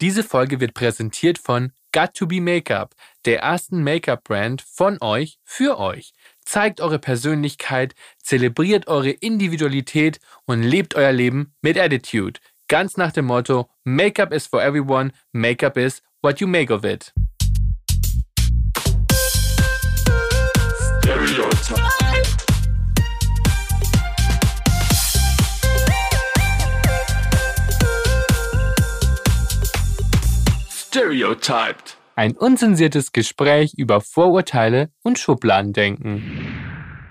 Diese Folge wird präsentiert von Got to Be Makeup, der ersten Make-up-Brand von euch für euch. Zeigt eure Persönlichkeit, zelebriert eure Individualität und lebt euer Leben mit Attitude. Ganz nach dem Motto: Make-up is for everyone, Make-up is what you make of it. Stereotyped. Ein unzensiertes Gespräch über Vorurteile und Schubladendenken.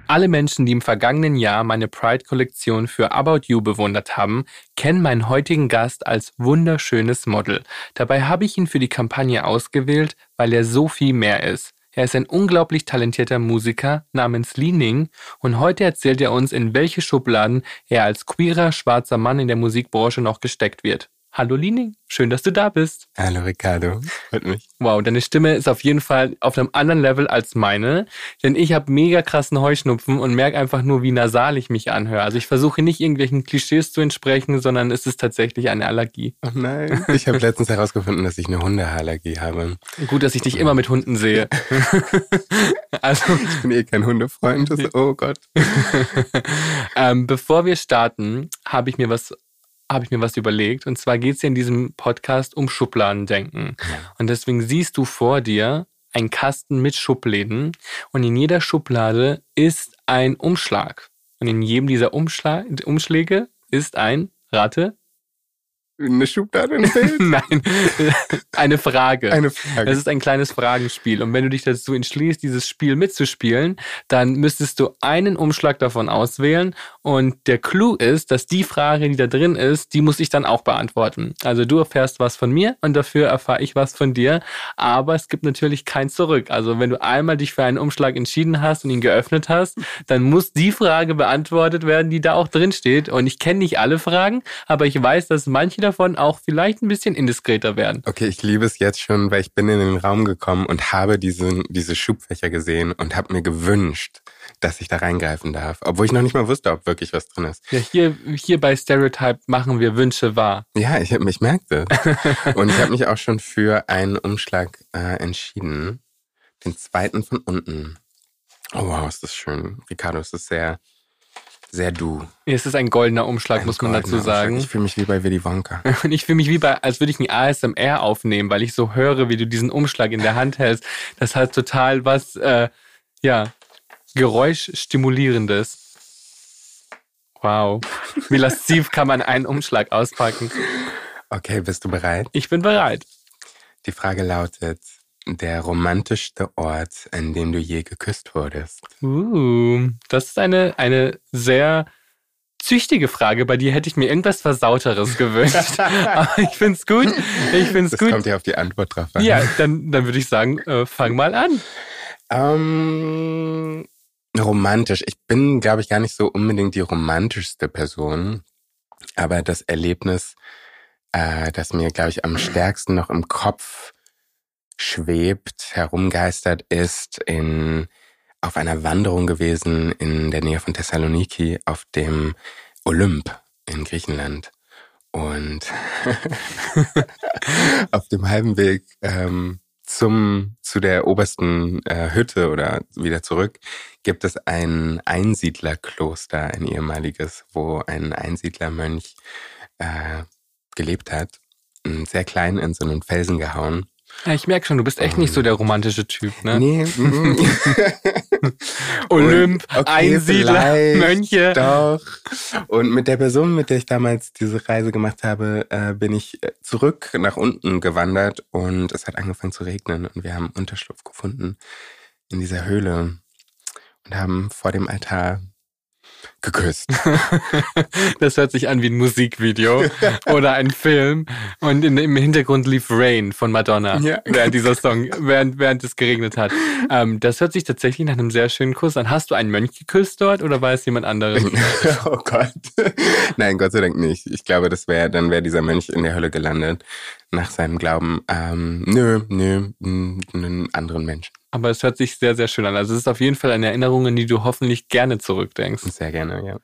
Alle Menschen, die im vergangenen Jahr meine Pride-Kollektion für About You bewundert haben, kennen meinen heutigen Gast als wunderschönes Model. Dabei habe ich ihn für die Kampagne ausgewählt, weil er so viel mehr ist. Er ist ein unglaublich talentierter Musiker namens Li Ning und heute erzählt er uns, in welche Schubladen er als queerer schwarzer Mann in der Musikbranche noch gesteckt wird. Hallo Lining, schön, dass du da bist. Hallo Ricardo, freut mich. Wow, deine Stimme ist auf jeden Fall auf einem anderen Level als meine, denn ich habe mega krassen Heuschnupfen und merke einfach nur, wie nasal ich mich anhöre. Also ich versuche nicht irgendwelchen Klischees zu entsprechen, sondern es ist tatsächlich eine Allergie. Oh nein, ich habe letztens herausgefunden, dass ich eine Hundeallergie habe. Gut, dass ich dich immer mit Hunden sehe. also ich bin eh kein Hundefreund. Oh Gott. ähm, bevor wir starten, habe ich mir was habe ich mir was überlegt. Und zwar geht es ja in diesem Podcast um Schubladendenken. Und deswegen siehst du vor dir einen Kasten mit Schubläden und in jeder Schublade ist ein Umschlag. Und in jedem dieser Umschlag Umschläge ist ein, rate, eine Schublade Nein, eine Frage. Eine Frage. Das ist ein kleines Fragenspiel. Und wenn du dich dazu entschließt, dieses Spiel mitzuspielen, dann müsstest du einen Umschlag davon auswählen. Und der Clou ist, dass die Frage, die da drin ist, die muss ich dann auch beantworten. Also du erfährst was von mir und dafür erfahre ich was von dir. Aber es gibt natürlich kein Zurück. Also wenn du einmal dich für einen Umschlag entschieden hast und ihn geöffnet hast, dann muss die Frage beantwortet werden, die da auch drin steht. Und ich kenne nicht alle Fragen, aber ich weiß, dass manche davon auch vielleicht ein bisschen indiskreter werden. Okay, ich liebe es jetzt schon, weil ich bin in den Raum gekommen und habe diese, diese Schubfächer gesehen und habe mir gewünscht, dass ich da reingreifen darf. Obwohl ich noch nicht mal wusste, ob wirklich was drin ist. Ja, hier, hier bei Stereotype machen wir Wünsche wahr. Ja, ich, ich merke das. und ich habe mich auch schon für einen Umschlag äh, entschieden. Den zweiten von unten. Oh wow, ist das schön. Ricardo, ist das sehr sehr du. Es ist ein goldener Umschlag, ein muss man dazu sagen. Umschlag. Ich fühle mich wie bei Willy Wonka. Und ich fühle mich wie bei, als würde ich ein ASMR aufnehmen, weil ich so höre, wie du diesen Umschlag in der Hand hältst. Das hat total was, äh, ja, Geräuschstimulierendes. Wow. Wie lasziv kann man einen Umschlag auspacken? Okay, bist du bereit? Ich bin bereit. Die Frage lautet, der romantischste Ort, an dem du je geküsst wurdest? Uh, das ist eine, eine sehr züchtige Frage. Bei dir hätte ich mir irgendwas Versauteres gewünscht. Aber ich finde es gut. Ich find's das gut. kommt ja auf die Antwort drauf an. Ja, dann, dann würde ich sagen, äh, fang mal an. Ähm, romantisch. Ich bin, glaube ich, gar nicht so unbedingt die romantischste Person. Aber das Erlebnis, äh, das mir, glaube ich, am stärksten noch im Kopf schwebt, herumgeistert ist, in, auf einer Wanderung gewesen in der Nähe von Thessaloniki auf dem Olymp in Griechenland. Und auf dem halben Weg ähm, zum, zu der obersten äh, Hütte oder wieder zurück gibt es ein Einsiedlerkloster, ein ehemaliges, wo ein Einsiedlermönch äh, gelebt hat. Sehr klein in so einen Felsen gehauen. Ja, ich merke schon, du bist echt nicht so der romantische Typ, ne? Nee. Olymp, okay, Einsiedler, Mönche. Doch. Und mit der Person, mit der ich damals diese Reise gemacht habe, äh, bin ich äh, zurück nach unten gewandert und es hat angefangen zu regnen und wir haben Unterschlupf gefunden in dieser Höhle und haben vor dem Altar geküsst. das hört sich an wie ein Musikvideo oder ein Film. Und in, im Hintergrund lief Rain von Madonna, ja. während dieser Song, während, während es geregnet hat. Ähm, das hört sich tatsächlich nach einem sehr schönen Kuss an. Hast du einen Mönch geküsst dort oder war es jemand anderes? oh Gott. Nein, Gott sei Dank nicht. Ich glaube, das wäre, dann wäre dieser Mönch in der Hölle gelandet nach seinem Glauben. Ähm, nö, nö, einen anderen Menschen. Aber es hört sich sehr, sehr schön an. Also es ist auf jeden Fall eine Erinnerung, an die du hoffentlich gerne zurückdenkst. Sehr gerne, ja.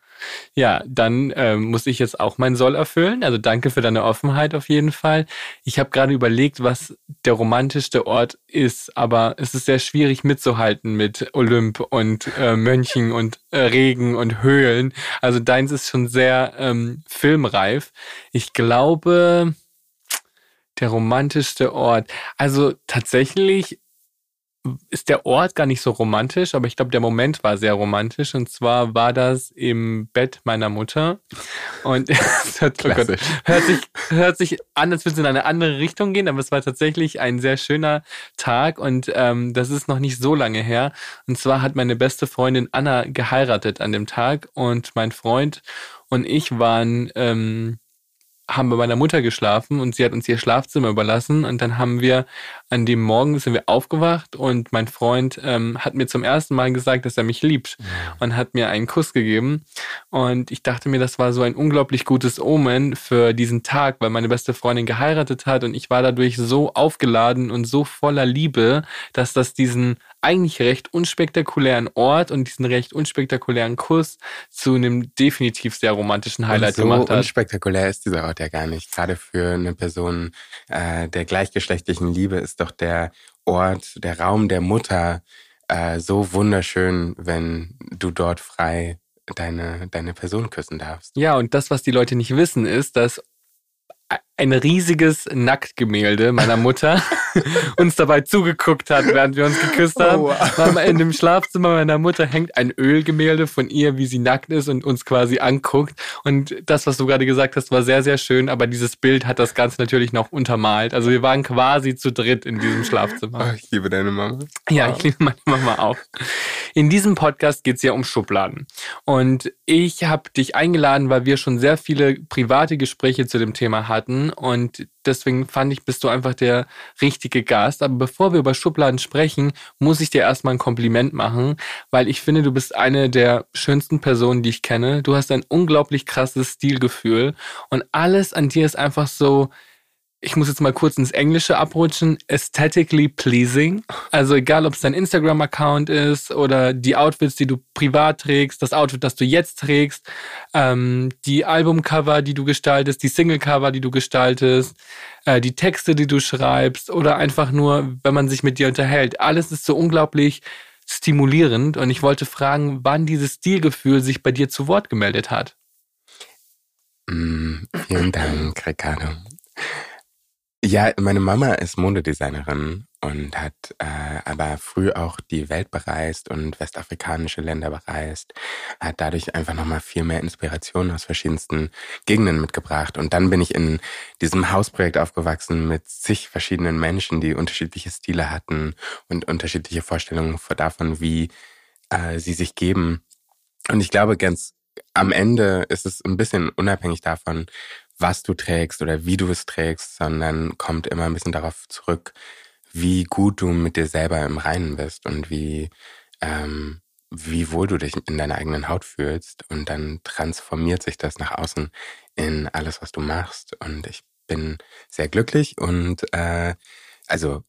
Ja, dann ähm, muss ich jetzt auch mein Soll erfüllen. Also danke für deine Offenheit auf jeden Fall. Ich habe gerade überlegt, was der romantischste Ort ist, aber es ist sehr schwierig mitzuhalten mit Olymp und äh, Mönchen und äh, Regen und Höhlen. Also deins ist schon sehr ähm, filmreif. Ich glaube, der romantischste Ort. Also tatsächlich ist der Ort gar nicht so romantisch, aber ich glaube, der Moment war sehr romantisch. Und zwar war das im Bett meiner Mutter. Und es hört, oh Gott, hört, sich, hört sich an, als würde es in eine andere Richtung gehen, aber es war tatsächlich ein sehr schöner Tag und ähm, das ist noch nicht so lange her. Und zwar hat meine beste Freundin Anna geheiratet an dem Tag und mein Freund und ich waren ähm, haben bei meiner Mutter geschlafen und sie hat uns ihr Schlafzimmer überlassen und dann haben wir an dem Morgen sind wir aufgewacht und mein Freund ähm, hat mir zum ersten Mal gesagt, dass er mich liebt und hat mir einen Kuss gegeben. Und ich dachte mir, das war so ein unglaublich gutes Omen für diesen Tag, weil meine beste Freundin geheiratet hat und ich war dadurch so aufgeladen und so voller Liebe, dass das diesen eigentlich recht unspektakulären Ort und diesen recht unspektakulären Kuss zu einem definitiv sehr romantischen Highlight so gemacht hat. unspektakulär ist dieser Ort ja gar nicht. Gerade für eine Person äh, der gleichgeschlechtlichen Liebe ist doch der Ort, der Raum der Mutter äh, so wunderschön, wenn du dort frei deine, deine Person küssen darfst. Ja, und das, was die Leute nicht wissen, ist, dass ein riesiges Nacktgemälde meiner Mutter uns dabei zugeguckt hat, während wir uns geküsst haben. Oh, wow. In dem Schlafzimmer meiner Mutter hängt ein Ölgemälde von ihr, wie sie nackt ist und uns quasi anguckt. Und das, was du gerade gesagt hast, war sehr, sehr schön, aber dieses Bild hat das Ganze natürlich noch untermalt. Also wir waren quasi zu dritt in diesem Schlafzimmer. Oh, ich liebe deine Mama. Ja, ich liebe meine Mama auch. In diesem Podcast geht es ja um Schubladen. Und ich habe dich eingeladen, weil wir schon sehr viele private Gespräche zu dem Thema hatten und deswegen fand ich, bist du einfach der richtige Gast. Aber bevor wir über Schubladen sprechen, muss ich dir erstmal ein Kompliment machen, weil ich finde, du bist eine der schönsten Personen, die ich kenne. Du hast ein unglaublich krasses Stilgefühl und alles an dir ist einfach so, ich muss jetzt mal kurz ins Englische abrutschen, aesthetically pleasing. Also egal, ob es dein Instagram-Account ist oder die Outfits, die du privat trägst, das Outfit, das du jetzt trägst, ähm, die Albumcover, die du gestaltest, die Singlecover, die du gestaltest, äh, die Texte, die du schreibst oder einfach nur, wenn man sich mit dir unterhält. Alles ist so unglaublich stimulierend und ich wollte fragen, wann dieses Stilgefühl sich bei dir zu Wort gemeldet hat. Mm, vielen Dank, Ricardo. Ja, meine Mama ist Modedesignerin und hat äh, aber früh auch die Welt bereist und westafrikanische Länder bereist, hat dadurch einfach nochmal viel mehr Inspiration aus verschiedensten Gegenden mitgebracht. Und dann bin ich in diesem Hausprojekt aufgewachsen mit zig verschiedenen Menschen, die unterschiedliche Stile hatten und unterschiedliche Vorstellungen davon, wie äh, sie sich geben. Und ich glaube, ganz am Ende ist es ein bisschen unabhängig davon, was du trägst oder wie du es trägst, sondern kommt immer ein bisschen darauf zurück, wie gut du mit dir selber im Reinen bist und wie, ähm, wie wohl du dich in deiner eigenen Haut fühlst. Und dann transformiert sich das nach außen in alles, was du machst. Und ich bin sehr glücklich und äh, also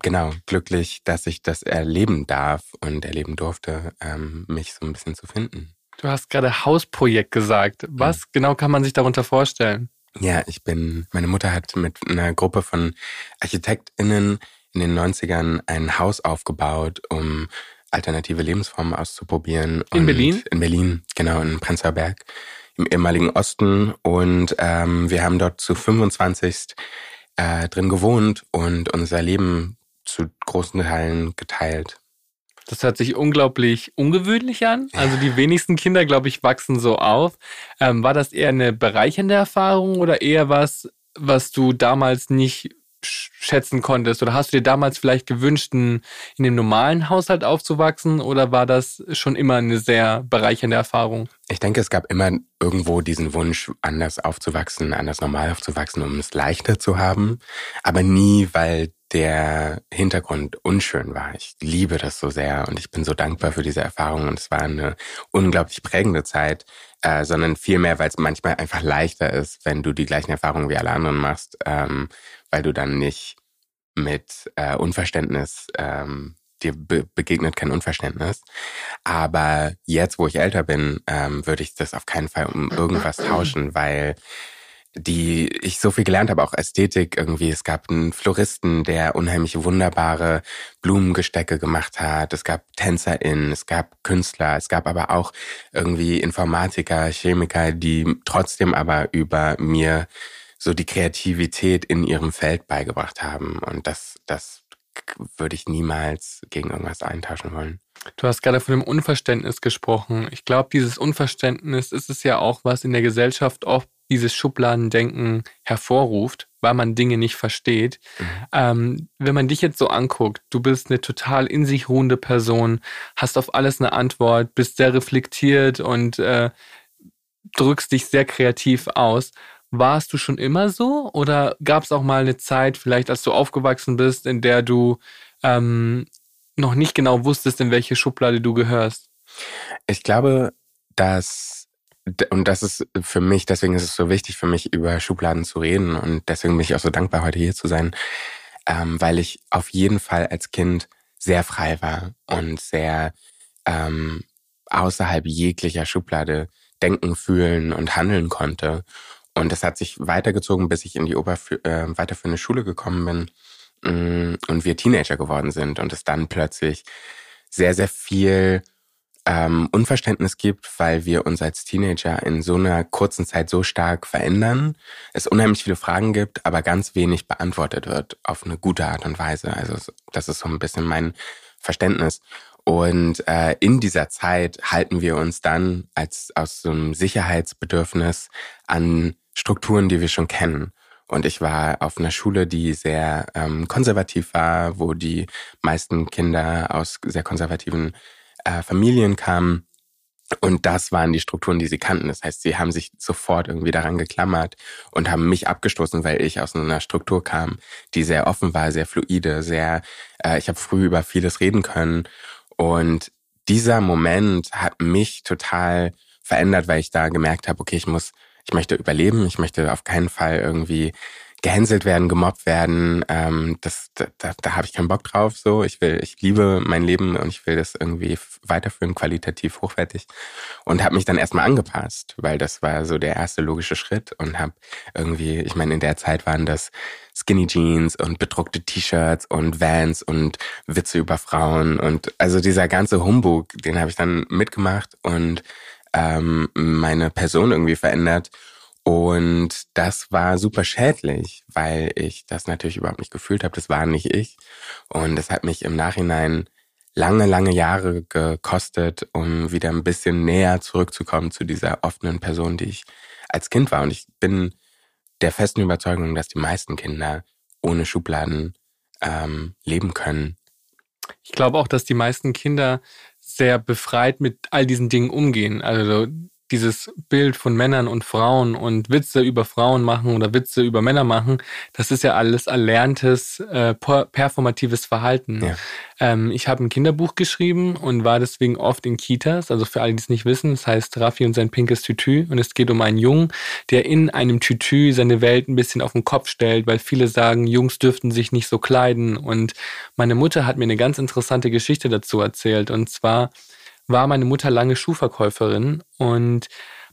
genau glücklich, dass ich das erleben darf und erleben durfte, ähm, mich so ein bisschen zu finden. Du hast gerade Hausprojekt gesagt. Was mhm. genau kann man sich darunter vorstellen? Ja, ich bin, meine Mutter hat mit einer Gruppe von ArchitektInnen in den 90ern ein Haus aufgebaut, um alternative Lebensformen auszuprobieren. In Berlin? In Berlin, genau, in Prenzlauer Berg, im ehemaligen Osten. Und ähm, wir haben dort zu 25 äh, drin gewohnt und unser Leben zu großen Teilen geteilt. Das hört sich unglaublich ungewöhnlich an. Also die wenigsten Kinder, glaube ich, wachsen so auf. Ähm, war das eher eine bereichernde Erfahrung oder eher was, was du damals nicht schätzen konntest? Oder hast du dir damals vielleicht gewünscht, in, einem normalen Haushalt aufzuwachsen? Oder war das schon immer eine sehr bereichernde Erfahrung? Ich denke, es gab immer irgendwo diesen Wunsch, anders aufzuwachsen, anders normal aufzuwachsen, um es leichter zu haben. Aber nie, weil der Hintergrund unschön war. Ich liebe das so sehr und ich bin so dankbar für diese Erfahrung und es war eine unglaublich prägende Zeit, äh, sondern vielmehr, weil es manchmal einfach leichter ist, wenn du die gleichen Erfahrungen wie alle anderen machst, ähm, weil du dann nicht mit äh, Unverständnis ähm, dir be begegnet kein Unverständnis. Aber jetzt, wo ich älter bin, ähm, würde ich das auf keinen Fall um irgendwas tauschen, weil die ich so viel gelernt habe, auch Ästhetik irgendwie. Es gab einen Floristen, der unheimlich wunderbare Blumengestecke gemacht hat. Es gab TänzerInnen, es gab Künstler, es gab aber auch irgendwie Informatiker, Chemiker, die trotzdem aber über mir so die Kreativität in ihrem Feld beigebracht haben. Und das, das würde ich niemals gegen irgendwas eintauschen wollen. Du hast gerade von dem Unverständnis gesprochen. Ich glaube, dieses Unverständnis ist es ja auch, was in der Gesellschaft oft dieses Schubladendenken hervorruft, weil man Dinge nicht versteht. Mhm. Ähm, wenn man dich jetzt so anguckt, du bist eine total in sich ruhende Person, hast auf alles eine Antwort, bist sehr reflektiert und äh, drückst dich sehr kreativ aus. Warst du schon immer so oder gab es auch mal eine Zeit, vielleicht als du aufgewachsen bist, in der du ähm, noch nicht genau wusstest, in welche Schublade du gehörst? Ich glaube, dass, und das ist für mich, deswegen ist es so wichtig für mich, über Schubladen zu reden und deswegen bin ich auch so dankbar, heute hier zu sein, ähm, weil ich auf jeden Fall als Kind sehr frei war und sehr ähm, außerhalb jeglicher Schublade denken, fühlen und handeln konnte. Und das hat sich weitergezogen, bis ich in die Oberfü äh, weiterführende Schule gekommen bin mm, und wir Teenager geworden sind und es dann plötzlich sehr, sehr viel ähm, Unverständnis gibt, weil wir uns als Teenager in so einer kurzen Zeit so stark verändern, es unheimlich viele Fragen gibt, aber ganz wenig beantwortet wird auf eine gute Art und Weise. Also das ist so ein bisschen mein Verständnis. Und äh, in dieser Zeit halten wir uns dann als aus so einem Sicherheitsbedürfnis an Strukturen, die wir schon kennen. Und ich war auf einer Schule, die sehr ähm, konservativ war, wo die meisten Kinder aus sehr konservativen äh, Familien kamen. Und das waren die Strukturen, die sie kannten. Das heißt, sie haben sich sofort irgendwie daran geklammert und haben mich abgestoßen, weil ich aus einer Struktur kam, die sehr offen war, sehr fluide, sehr, äh, ich habe früh über vieles reden können. Und dieser Moment hat mich total verändert, weil ich da gemerkt habe, okay, ich muss ich möchte überleben, ich möchte auf keinen Fall irgendwie gehänselt werden, gemobbt werden. Ähm, das, da, da, da habe ich keinen Bock drauf. So, ich will, ich liebe mein Leben und ich will das irgendwie weiterführen, qualitativ hochwertig. Und habe mich dann erstmal angepasst, weil das war so der erste logische Schritt und habe irgendwie, ich meine, in der Zeit waren das Skinny Jeans und bedruckte T-Shirts und Vans und Witze über Frauen und also dieser ganze Humbug, den habe ich dann mitgemacht und ähm, meine Person irgendwie verändert. Und das war super schädlich, weil ich das natürlich überhaupt nicht gefühlt habe. Das war nicht ich. Und das hat mich im Nachhinein lange, lange Jahre gekostet, um wieder ein bisschen näher zurückzukommen zu dieser offenen Person, die ich als Kind war. Und ich bin der festen Überzeugung, dass die meisten Kinder ohne Schubladen ähm, leben können. Ich glaube auch, dass die meisten Kinder sehr befreit mit all diesen Dingen umgehen. Also dieses Bild von Männern und Frauen und Witze über Frauen machen oder Witze über Männer machen, das ist ja alles erlerntes, äh, performatives Verhalten. Ja. Ähm, ich habe ein Kinderbuch geschrieben und war deswegen oft in Kitas. Also für alle, die es nicht wissen, das heißt Raffi und sein pinkes Tütü. Und es geht um einen Jungen, der in einem Tütü seine Welt ein bisschen auf den Kopf stellt, weil viele sagen, Jungs dürften sich nicht so kleiden. Und meine Mutter hat mir eine ganz interessante Geschichte dazu erzählt. Und zwar war meine Mutter lange Schuhverkäuferin und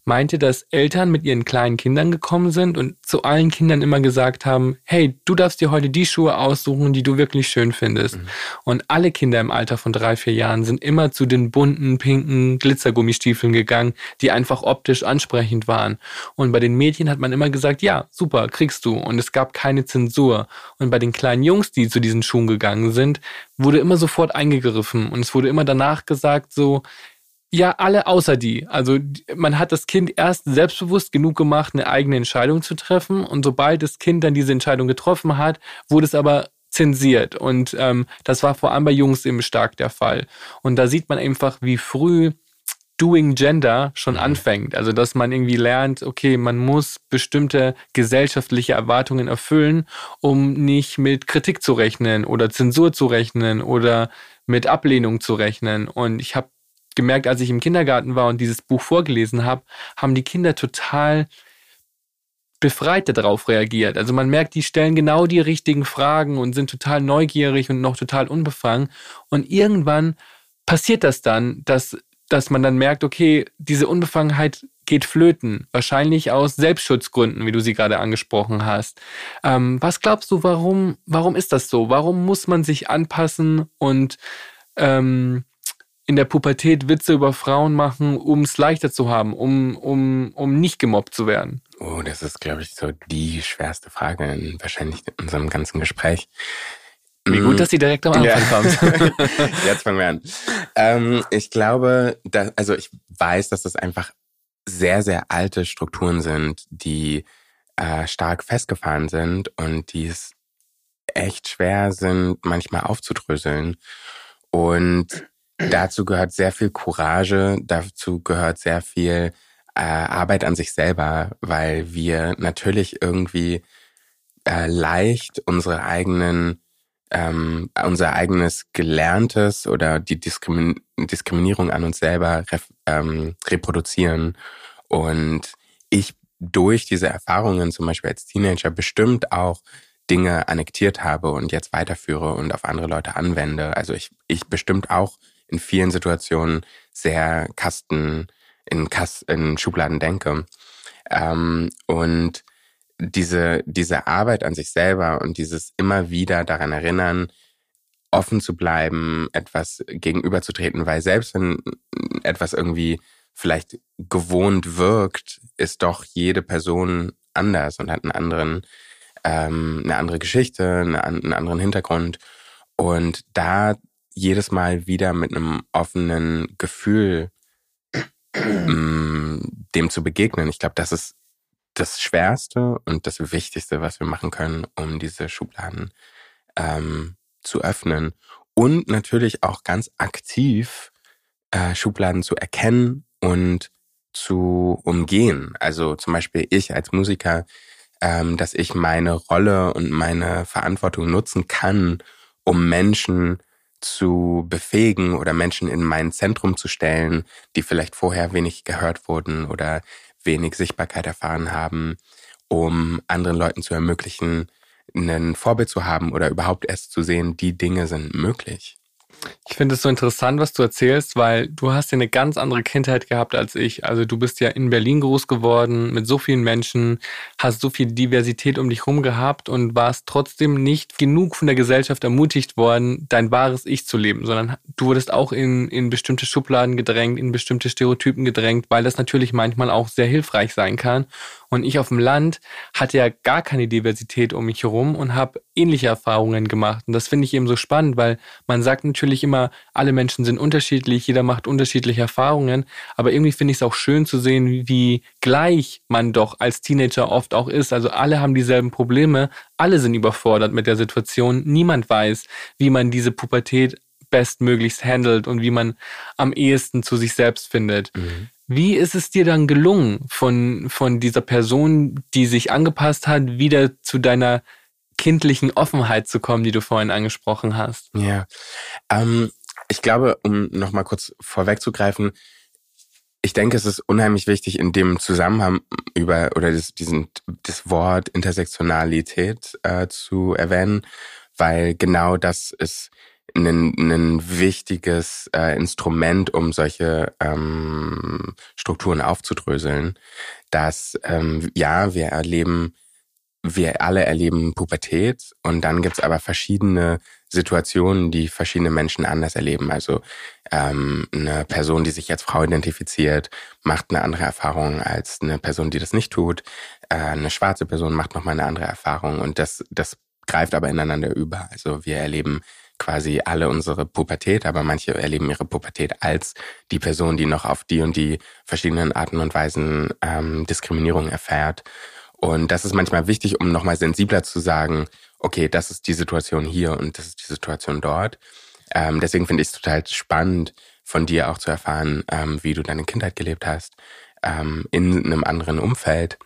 meinte, dass Eltern mit ihren kleinen Kindern gekommen sind und zu allen Kindern immer gesagt haben, hey, du darfst dir heute die Schuhe aussuchen, die du wirklich schön findest. Mhm. Und alle Kinder im Alter von drei, vier Jahren sind immer zu den bunten, pinken Glitzergummistiefeln gegangen, die einfach optisch ansprechend waren. Und bei den Mädchen hat man immer gesagt, ja, super, kriegst du. Und es gab keine Zensur. Und bei den kleinen Jungs, die zu diesen Schuhen gegangen sind, wurde immer sofort eingegriffen. Und es wurde immer danach gesagt, so, ja, alle außer die. Also man hat das Kind erst selbstbewusst genug gemacht, eine eigene Entscheidung zu treffen. Und sobald das Kind dann diese Entscheidung getroffen hat, wurde es aber zensiert. Und ähm, das war vor allem bei Jungs eben stark der Fall. Und da sieht man einfach, wie früh Doing Gender schon mhm. anfängt. Also dass man irgendwie lernt, okay, man muss bestimmte gesellschaftliche Erwartungen erfüllen, um nicht mit Kritik zu rechnen oder Zensur zu rechnen oder mit Ablehnung zu rechnen. Und ich habe gemerkt, als ich im Kindergarten war und dieses Buch vorgelesen habe, haben die Kinder total befreit darauf reagiert. Also man merkt, die stellen genau die richtigen Fragen und sind total neugierig und noch total unbefangen. Und irgendwann passiert das dann, dass, dass man dann merkt, okay, diese Unbefangenheit geht flöten. Wahrscheinlich aus Selbstschutzgründen, wie du sie gerade angesprochen hast. Ähm, was glaubst du, warum, warum ist das so? Warum muss man sich anpassen und ähm, in der Pubertät Witze über Frauen machen, um es leichter zu haben, um, um, um nicht gemobbt zu werden? Oh, das ist, glaube ich, so die schwerste Frage in wahrscheinlich in unserem ganzen Gespräch. Wie gut, mm. dass sie direkt am Anfang ja. kommt. Jetzt fangen wir an. Ähm, ich glaube, dass, also ich weiß, dass das einfach sehr, sehr alte Strukturen sind, die äh, stark festgefahren sind und die es echt schwer sind, manchmal aufzudröseln. Und dazu gehört sehr viel Courage, dazu gehört sehr viel äh, Arbeit an sich selber, weil wir natürlich irgendwie äh, leicht unsere eigenen ähm, unser eigenes Gelerntes oder die Diskrimin Diskriminierung an uns selber ähm, reproduzieren. Und ich durch diese Erfahrungen zum Beispiel als Teenager bestimmt auch Dinge annektiert habe und jetzt weiterführe und auf andere Leute anwende. Also ich, ich bestimmt auch in vielen Situationen sehr Kasten in, Kast, in Schubladen denke. Ähm, und diese, diese Arbeit an sich selber und dieses immer wieder daran erinnern, offen zu bleiben, etwas gegenüberzutreten, weil selbst wenn etwas irgendwie vielleicht gewohnt wirkt, ist doch jede Person anders und hat einen anderen, ähm, eine andere Geschichte, eine, einen anderen Hintergrund. Und da jedes Mal wieder mit einem offenen Gefühl ähm, dem zu begegnen, ich glaube, das ist das Schwerste und das Wichtigste, was wir machen können, um diese Schubladen ähm, zu öffnen. Und natürlich auch ganz aktiv äh, Schubladen zu erkennen und zu umgehen. Also zum Beispiel ich als Musiker, ähm, dass ich meine Rolle und meine Verantwortung nutzen kann, um Menschen zu befähigen oder Menschen in mein Zentrum zu stellen, die vielleicht vorher wenig gehört wurden oder wenig Sichtbarkeit erfahren haben, um anderen Leuten zu ermöglichen, ein Vorbild zu haben oder überhaupt erst zu sehen, die Dinge sind möglich. Ich finde es so interessant, was du erzählst, weil du hast ja eine ganz andere Kindheit gehabt als ich. Also du bist ja in Berlin groß geworden, mit so vielen Menschen, hast so viel Diversität um dich herum gehabt und warst trotzdem nicht genug von der Gesellschaft ermutigt worden, dein wahres Ich zu leben, sondern du wurdest auch in, in bestimmte Schubladen gedrängt, in bestimmte Stereotypen gedrängt, weil das natürlich manchmal auch sehr hilfreich sein kann. Und ich auf dem Land hatte ja gar keine Diversität um mich herum und habe ähnliche Erfahrungen gemacht. Und das finde ich eben so spannend, weil man sagt natürlich immer, alle Menschen sind unterschiedlich, jeder macht unterschiedliche Erfahrungen. Aber irgendwie finde ich es auch schön zu sehen, wie gleich man doch als Teenager oft auch ist. Also alle haben dieselben Probleme, alle sind überfordert mit der Situation. Niemand weiß, wie man diese Pubertät bestmöglichst handelt und wie man am ehesten zu sich selbst findet. Mhm. Wie ist es dir dann gelungen, von, von dieser Person, die sich angepasst hat, wieder zu deiner kindlichen Offenheit zu kommen, die du vorhin angesprochen hast? Ja, ähm, ich glaube, um nochmal kurz vorwegzugreifen, ich denke, es ist unheimlich wichtig, in dem Zusammenhang über oder das, diesen, das Wort Intersektionalität äh, zu erwähnen, weil genau das ist ein, ein wichtiges äh, Instrument, um solche ähm, Strukturen aufzudröseln, dass ähm, ja, wir erleben, wir alle erleben Pubertät und dann gibt's aber verschiedene Situationen, die verschiedene Menschen anders erleben. Also ähm, eine Person, die sich als Frau identifiziert, macht eine andere Erfahrung als eine Person, die das nicht tut. Äh, eine schwarze Person macht nochmal eine andere Erfahrung und das, das greift aber ineinander über. Also wir erleben quasi alle unsere Pubertät, aber manche erleben ihre Pubertät als die Person, die noch auf die und die verschiedenen Arten und Weisen ähm, Diskriminierung erfährt. Und das ist manchmal wichtig, um nochmal sensibler zu sagen, okay, das ist die Situation hier und das ist die Situation dort. Ähm, deswegen finde ich es total spannend, von dir auch zu erfahren, ähm, wie du deine Kindheit gelebt hast, ähm, in einem anderen Umfeld.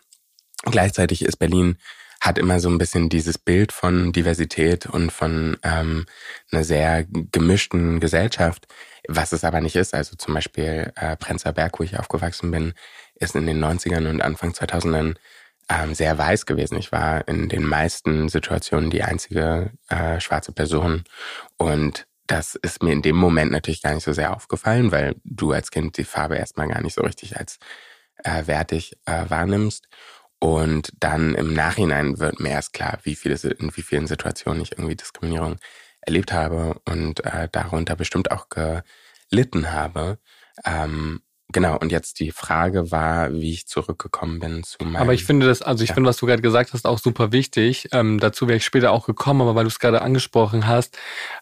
Gleichzeitig ist Berlin hat immer so ein bisschen dieses Bild von Diversität und von ähm, einer sehr gemischten Gesellschaft, was es aber nicht ist. Also zum Beispiel äh, Prenzlauer Berg, wo ich aufgewachsen bin, ist in den 90ern und Anfang 2000ern ähm, sehr weiß gewesen. Ich war in den meisten Situationen die einzige äh, schwarze Person und das ist mir in dem Moment natürlich gar nicht so sehr aufgefallen, weil du als Kind die Farbe erstmal gar nicht so richtig als äh, wertig äh, wahrnimmst. Und dann im Nachhinein wird mir erst klar, wie viele, in wie vielen Situationen ich irgendwie Diskriminierung erlebt habe und äh, darunter bestimmt auch gelitten habe. Ähm, genau, und jetzt die Frage war, wie ich zurückgekommen bin zu meinem... Aber ich finde das, also ich ja. finde, was du gerade gesagt hast, auch super wichtig. Ähm, dazu wäre ich später auch gekommen, aber weil du es gerade angesprochen hast,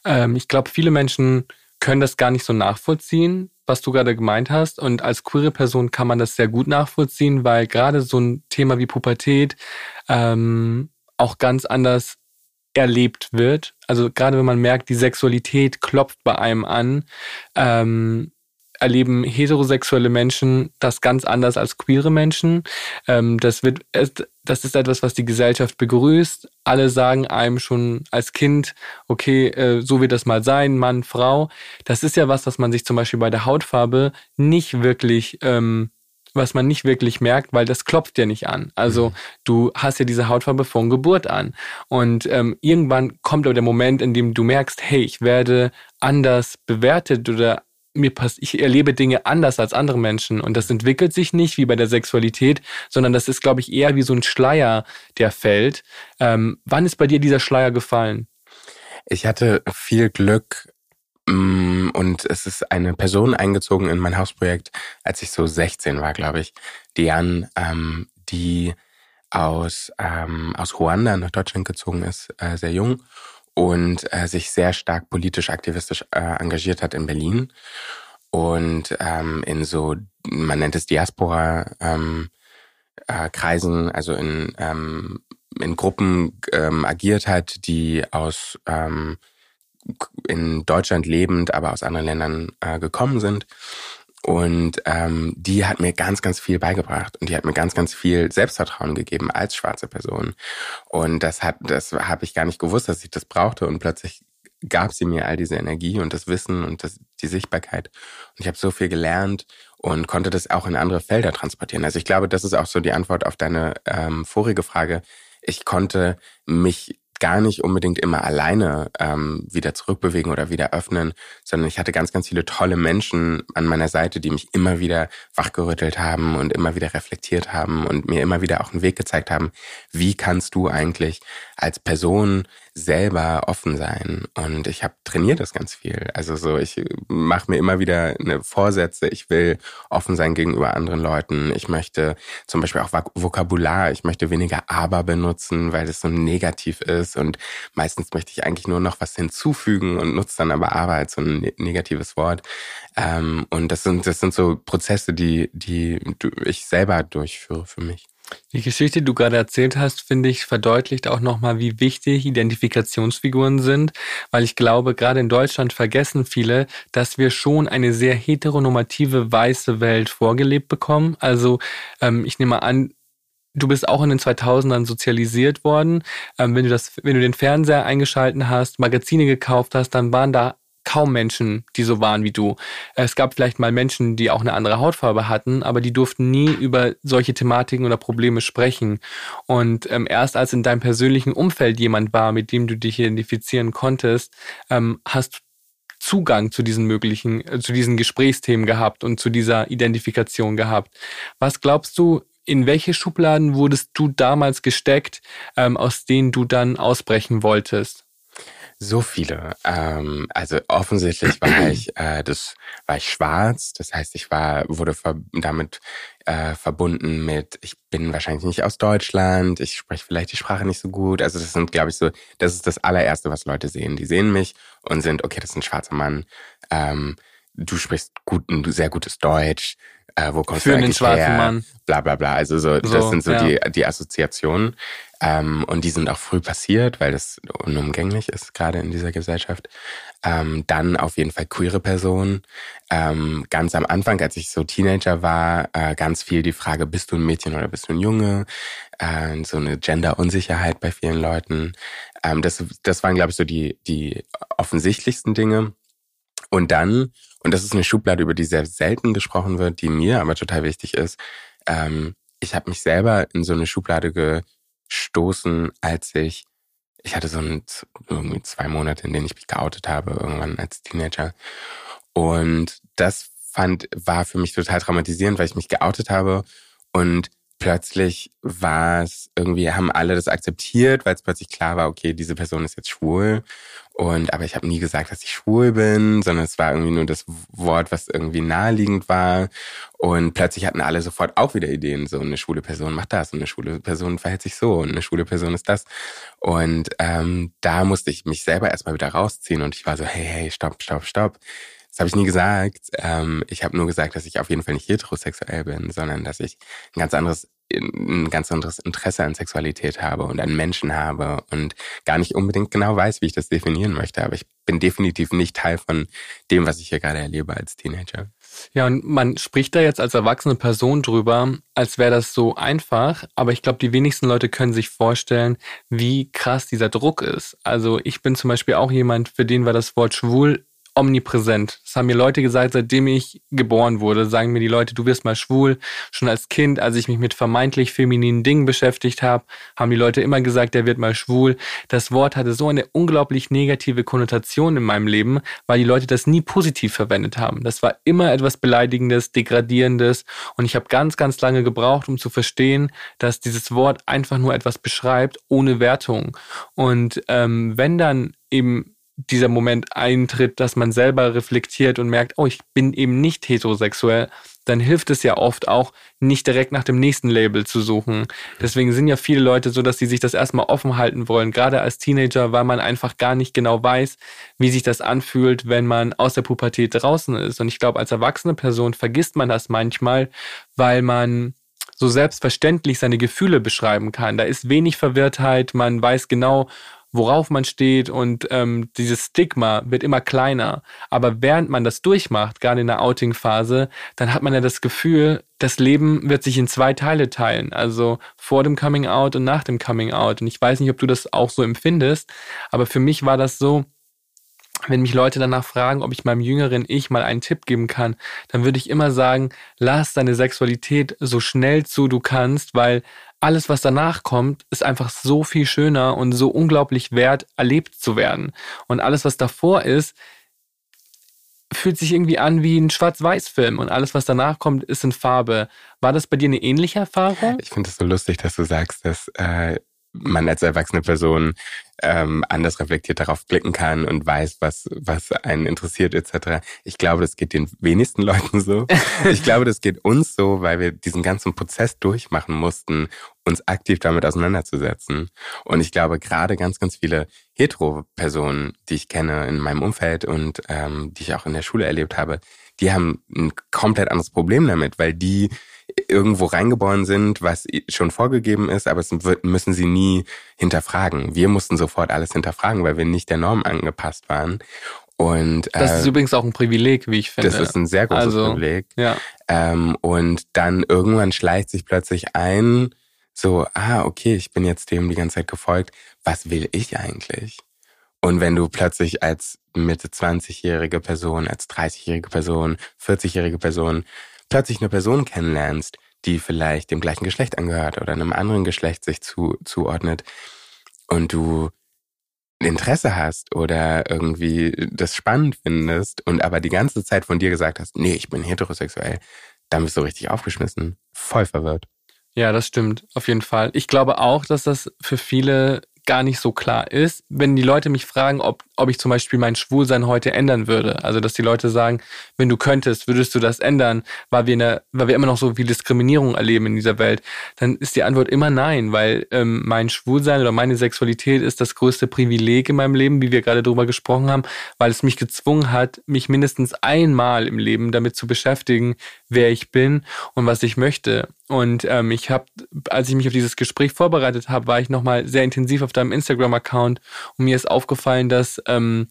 ähm, ich glaube, viele Menschen können das gar nicht so nachvollziehen, was du gerade gemeint hast. Und als queere Person kann man das sehr gut nachvollziehen, weil gerade so ein Thema wie Pubertät ähm, auch ganz anders erlebt wird. Also gerade wenn man merkt, die Sexualität klopft bei einem an, ähm, erleben heterosexuelle Menschen das ganz anders als queere Menschen. Ähm, das wird, das ist etwas, was die Gesellschaft begrüßt. Alle sagen einem schon als Kind, okay, äh, so wird das mal sein, Mann, Frau. Das ist ja was, was man sich zum Beispiel bei der Hautfarbe nicht wirklich ähm, was man nicht wirklich merkt, weil das klopft ja nicht an. Also mhm. du hast ja diese Hautfarbe von Geburt an. Und ähm, irgendwann kommt aber der Moment, in dem du merkst, hey, ich werde anders bewertet oder mir passt, ich erlebe Dinge anders als andere Menschen und das entwickelt sich nicht wie bei der Sexualität, sondern das ist, glaube ich, eher wie so ein Schleier, der fällt. Ähm, wann ist bei dir dieser Schleier gefallen? Ich hatte viel Glück mm, und es ist eine Person eingezogen in mein Hausprojekt, als ich so 16 war, glaube ich, Diane, ähm, die aus, ähm, aus Ruanda nach Deutschland gezogen ist, äh, sehr jung und äh, sich sehr stark politisch aktivistisch äh, engagiert hat in Berlin. Und ähm, in so, man nennt es Diaspora ähm, äh, Kreisen, also in, ähm, in Gruppen ähm, agiert hat, die aus ähm, in Deutschland lebend, aber aus anderen Ländern äh, gekommen sind und ähm, die hat mir ganz, ganz viel beigebracht und die hat mir ganz, ganz viel Selbstvertrauen gegeben als schwarze Person. Und das hat, das habe ich gar nicht gewusst, dass ich das brauchte. Und plötzlich gab sie mir all diese Energie und das Wissen und das, die Sichtbarkeit. Und ich habe so viel gelernt und konnte das auch in andere Felder transportieren. Also ich glaube, das ist auch so die Antwort auf deine ähm, vorige Frage. Ich konnte mich gar nicht unbedingt immer alleine ähm, wieder zurückbewegen oder wieder öffnen, sondern ich hatte ganz, ganz viele tolle Menschen an meiner Seite, die mich immer wieder wachgerüttelt haben und immer wieder reflektiert haben und mir immer wieder auch einen Weg gezeigt haben, wie kannst du eigentlich als Person selber offen sein. Und ich habe trainiert das ganz viel. Also so, ich mache mir immer wieder eine Vorsätze. Ich will offen sein gegenüber anderen Leuten. Ich möchte zum Beispiel auch Vokabular. Ich möchte weniger aber benutzen, weil das so negativ ist. Und meistens möchte ich eigentlich nur noch was hinzufügen und nutze dann aber aber als so ein ne-, negatives Wort. Ähm, und das sind, das sind so Prozesse, die, die ich selber durchführe für mich. Die Geschichte, die du gerade erzählt hast, finde ich, verdeutlicht auch nochmal, wie wichtig Identifikationsfiguren sind, weil ich glaube, gerade in Deutschland vergessen viele, dass wir schon eine sehr heteronormative weiße Welt vorgelebt bekommen. Also ähm, ich nehme an, du bist auch in den 2000ern sozialisiert worden. Ähm, wenn du das, wenn du den Fernseher eingeschalten hast, Magazine gekauft hast, dann waren da kaum Menschen, die so waren wie du. Es gab vielleicht mal Menschen, die auch eine andere Hautfarbe hatten, aber die durften nie über solche Thematiken oder Probleme sprechen. Und ähm, erst als in deinem persönlichen Umfeld jemand war, mit dem du dich identifizieren konntest, ähm, hast Zugang zu diesen möglichen, äh, zu diesen Gesprächsthemen gehabt und zu dieser Identifikation gehabt. Was glaubst du, in welche Schubladen wurdest du damals gesteckt, ähm, aus denen du dann ausbrechen wolltest? So viele. Ähm, also offensichtlich war ich, äh, das war ich schwarz. Das heißt, ich war wurde ver damit äh, verbunden mit, ich bin wahrscheinlich nicht aus Deutschland. Ich spreche vielleicht die Sprache nicht so gut. Also das sind, glaube ich, so. Das ist das allererste, was Leute sehen. Die sehen mich und sind, okay, das ist ein schwarzer Mann. Ähm, du sprichst gut, ein sehr gutes Deutsch. Äh, wo kommst Für du einen schwarzen her? Mann. Bla bla bla. Also so, so das sind so ja. die die Assoziationen. Ähm, und die sind auch früh passiert, weil das unumgänglich ist, gerade in dieser Gesellschaft. Ähm, dann auf jeden Fall queere Personen. Ähm, ganz am Anfang, als ich so Teenager war, äh, ganz viel die Frage, bist du ein Mädchen oder bist du ein Junge? Äh, so eine Gender-Unsicherheit bei vielen Leuten. Ähm, das, das waren, glaube ich, so die, die offensichtlichsten Dinge. Und dann, und das ist eine Schublade, über die sehr selten gesprochen wird, die mir aber total wichtig ist, ähm, ich habe mich selber in so eine Schublade gestoßen, als ich, ich hatte so ein, irgendwie zwei Monate, in denen ich mich geoutet habe, irgendwann als Teenager. Und das fand, war für mich total traumatisierend, weil ich mich geoutet habe und plötzlich war es irgendwie, haben alle das akzeptiert, weil es plötzlich klar war, okay, diese Person ist jetzt schwul. Und aber ich habe nie gesagt, dass ich schwul bin, sondern es war irgendwie nur das Wort, was irgendwie naheliegend war. Und plötzlich hatten alle sofort auch wieder Ideen. So eine schwule Person macht das und eine schwule Person verhält sich so und eine schwule Person ist das. Und ähm, da musste ich mich selber erstmal wieder rausziehen und ich war so, hey, hey, stopp, stopp, stopp das habe ich nie gesagt. Ähm, ich habe nur gesagt, dass ich auf jeden Fall nicht heterosexuell bin, sondern dass ich ein ganz anderes ein ganz anderes Interesse an Sexualität habe und an Menschen habe und gar nicht unbedingt genau weiß, wie ich das definieren möchte. Aber ich bin definitiv nicht Teil von dem, was ich hier gerade erlebe als Teenager. Ja, und man spricht da jetzt als erwachsene Person drüber, als wäre das so einfach. Aber ich glaube, die wenigsten Leute können sich vorstellen, wie krass dieser Druck ist. Also ich bin zum Beispiel auch jemand, für den war das Wort schwul omnipräsent. Das haben mir Leute gesagt, seitdem ich geboren wurde. Sagen mir die Leute, du wirst mal schwul. Schon als Kind, als ich mich mit vermeintlich femininen Dingen beschäftigt habe, haben die Leute immer gesagt, der wird mal schwul. Das Wort hatte so eine unglaublich negative Konnotation in meinem Leben, weil die Leute das nie positiv verwendet haben. Das war immer etwas Beleidigendes, Degradierendes. Und ich habe ganz, ganz lange gebraucht, um zu verstehen, dass dieses Wort einfach nur etwas beschreibt, ohne Wertung. Und ähm, wenn dann eben dieser Moment eintritt, dass man selber reflektiert und merkt, oh, ich bin eben nicht heterosexuell, dann hilft es ja oft auch, nicht direkt nach dem nächsten Label zu suchen. Deswegen sind ja viele Leute so, dass sie sich das erstmal offen halten wollen, gerade als Teenager, weil man einfach gar nicht genau weiß, wie sich das anfühlt, wenn man aus der Pubertät draußen ist. Und ich glaube, als erwachsene Person vergisst man das manchmal, weil man so selbstverständlich seine Gefühle beschreiben kann. Da ist wenig Verwirrtheit, man weiß genau, worauf man steht und ähm, dieses Stigma wird immer kleiner. Aber während man das durchmacht, gerade in der Outing-Phase, dann hat man ja das Gefühl, das Leben wird sich in zwei Teile teilen. Also vor dem Coming Out und nach dem Coming Out. Und ich weiß nicht, ob du das auch so empfindest, aber für mich war das so, wenn mich Leute danach fragen, ob ich meinem jüngeren Ich mal einen Tipp geben kann, dann würde ich immer sagen, lass deine Sexualität so schnell zu du kannst, weil alles, was danach kommt, ist einfach so viel schöner und so unglaublich wert, erlebt zu werden. Und alles, was davor ist, fühlt sich irgendwie an wie ein Schwarz-Weiß-Film und alles, was danach kommt, ist in Farbe. War das bei dir eine ähnliche Erfahrung? Ich finde es so lustig, dass du sagst, dass äh, man als erwachsene Person ähm, anders reflektiert darauf blicken kann und weiß, was, was einen interessiert etc. Ich glaube, das geht den wenigsten Leuten so. Ich glaube, das geht uns so, weil wir diesen ganzen Prozess durchmachen mussten, uns aktiv damit auseinanderzusetzen. Und ich glaube, gerade ganz, ganz viele Hetero-Personen, die ich kenne in meinem Umfeld und ähm, die ich auch in der Schule erlebt habe, die haben ein komplett anderes Problem damit, weil die irgendwo reingeboren sind, was schon vorgegeben ist, aber es müssen sie nie hinterfragen. Wir mussten sofort alles hinterfragen, weil wir nicht der Norm angepasst waren. Und das äh, ist übrigens auch ein Privileg, wie ich finde. Das ist ein sehr großes also, Privileg. Ja. Ähm, und dann irgendwann schleicht sich plötzlich ein, so, ah, okay, ich bin jetzt dem die ganze Zeit gefolgt. Was will ich eigentlich? Und wenn du plötzlich als Mitte 20-jährige Person, als 30-jährige Person, 40-jährige Person plötzlich eine Person kennenlernst, die vielleicht dem gleichen Geschlecht angehört oder einem anderen Geschlecht sich zu, zuordnet und du Interesse hast oder irgendwie das spannend findest und aber die ganze Zeit von dir gesagt hast, nee, ich bin heterosexuell, dann bist du richtig aufgeschmissen, voll verwirrt. Ja, das stimmt, auf jeden Fall. Ich glaube auch, dass das für viele gar nicht so klar ist, wenn die Leute mich fragen, ob, ob ich zum Beispiel mein Schwulsein heute ändern würde. Also, dass die Leute sagen, wenn du könntest, würdest du das ändern, weil wir, eine, weil wir immer noch so viel Diskriminierung erleben in dieser Welt, dann ist die Antwort immer nein, weil ähm, mein Schwulsein oder meine Sexualität ist das größte Privileg in meinem Leben, wie wir gerade darüber gesprochen haben, weil es mich gezwungen hat, mich mindestens einmal im Leben damit zu beschäftigen, wer ich bin und was ich möchte. Und ähm, ich habe, als ich mich auf dieses Gespräch vorbereitet habe, war ich nochmal sehr intensiv auf deinem Instagram-Account und mir ist aufgefallen, dass ähm,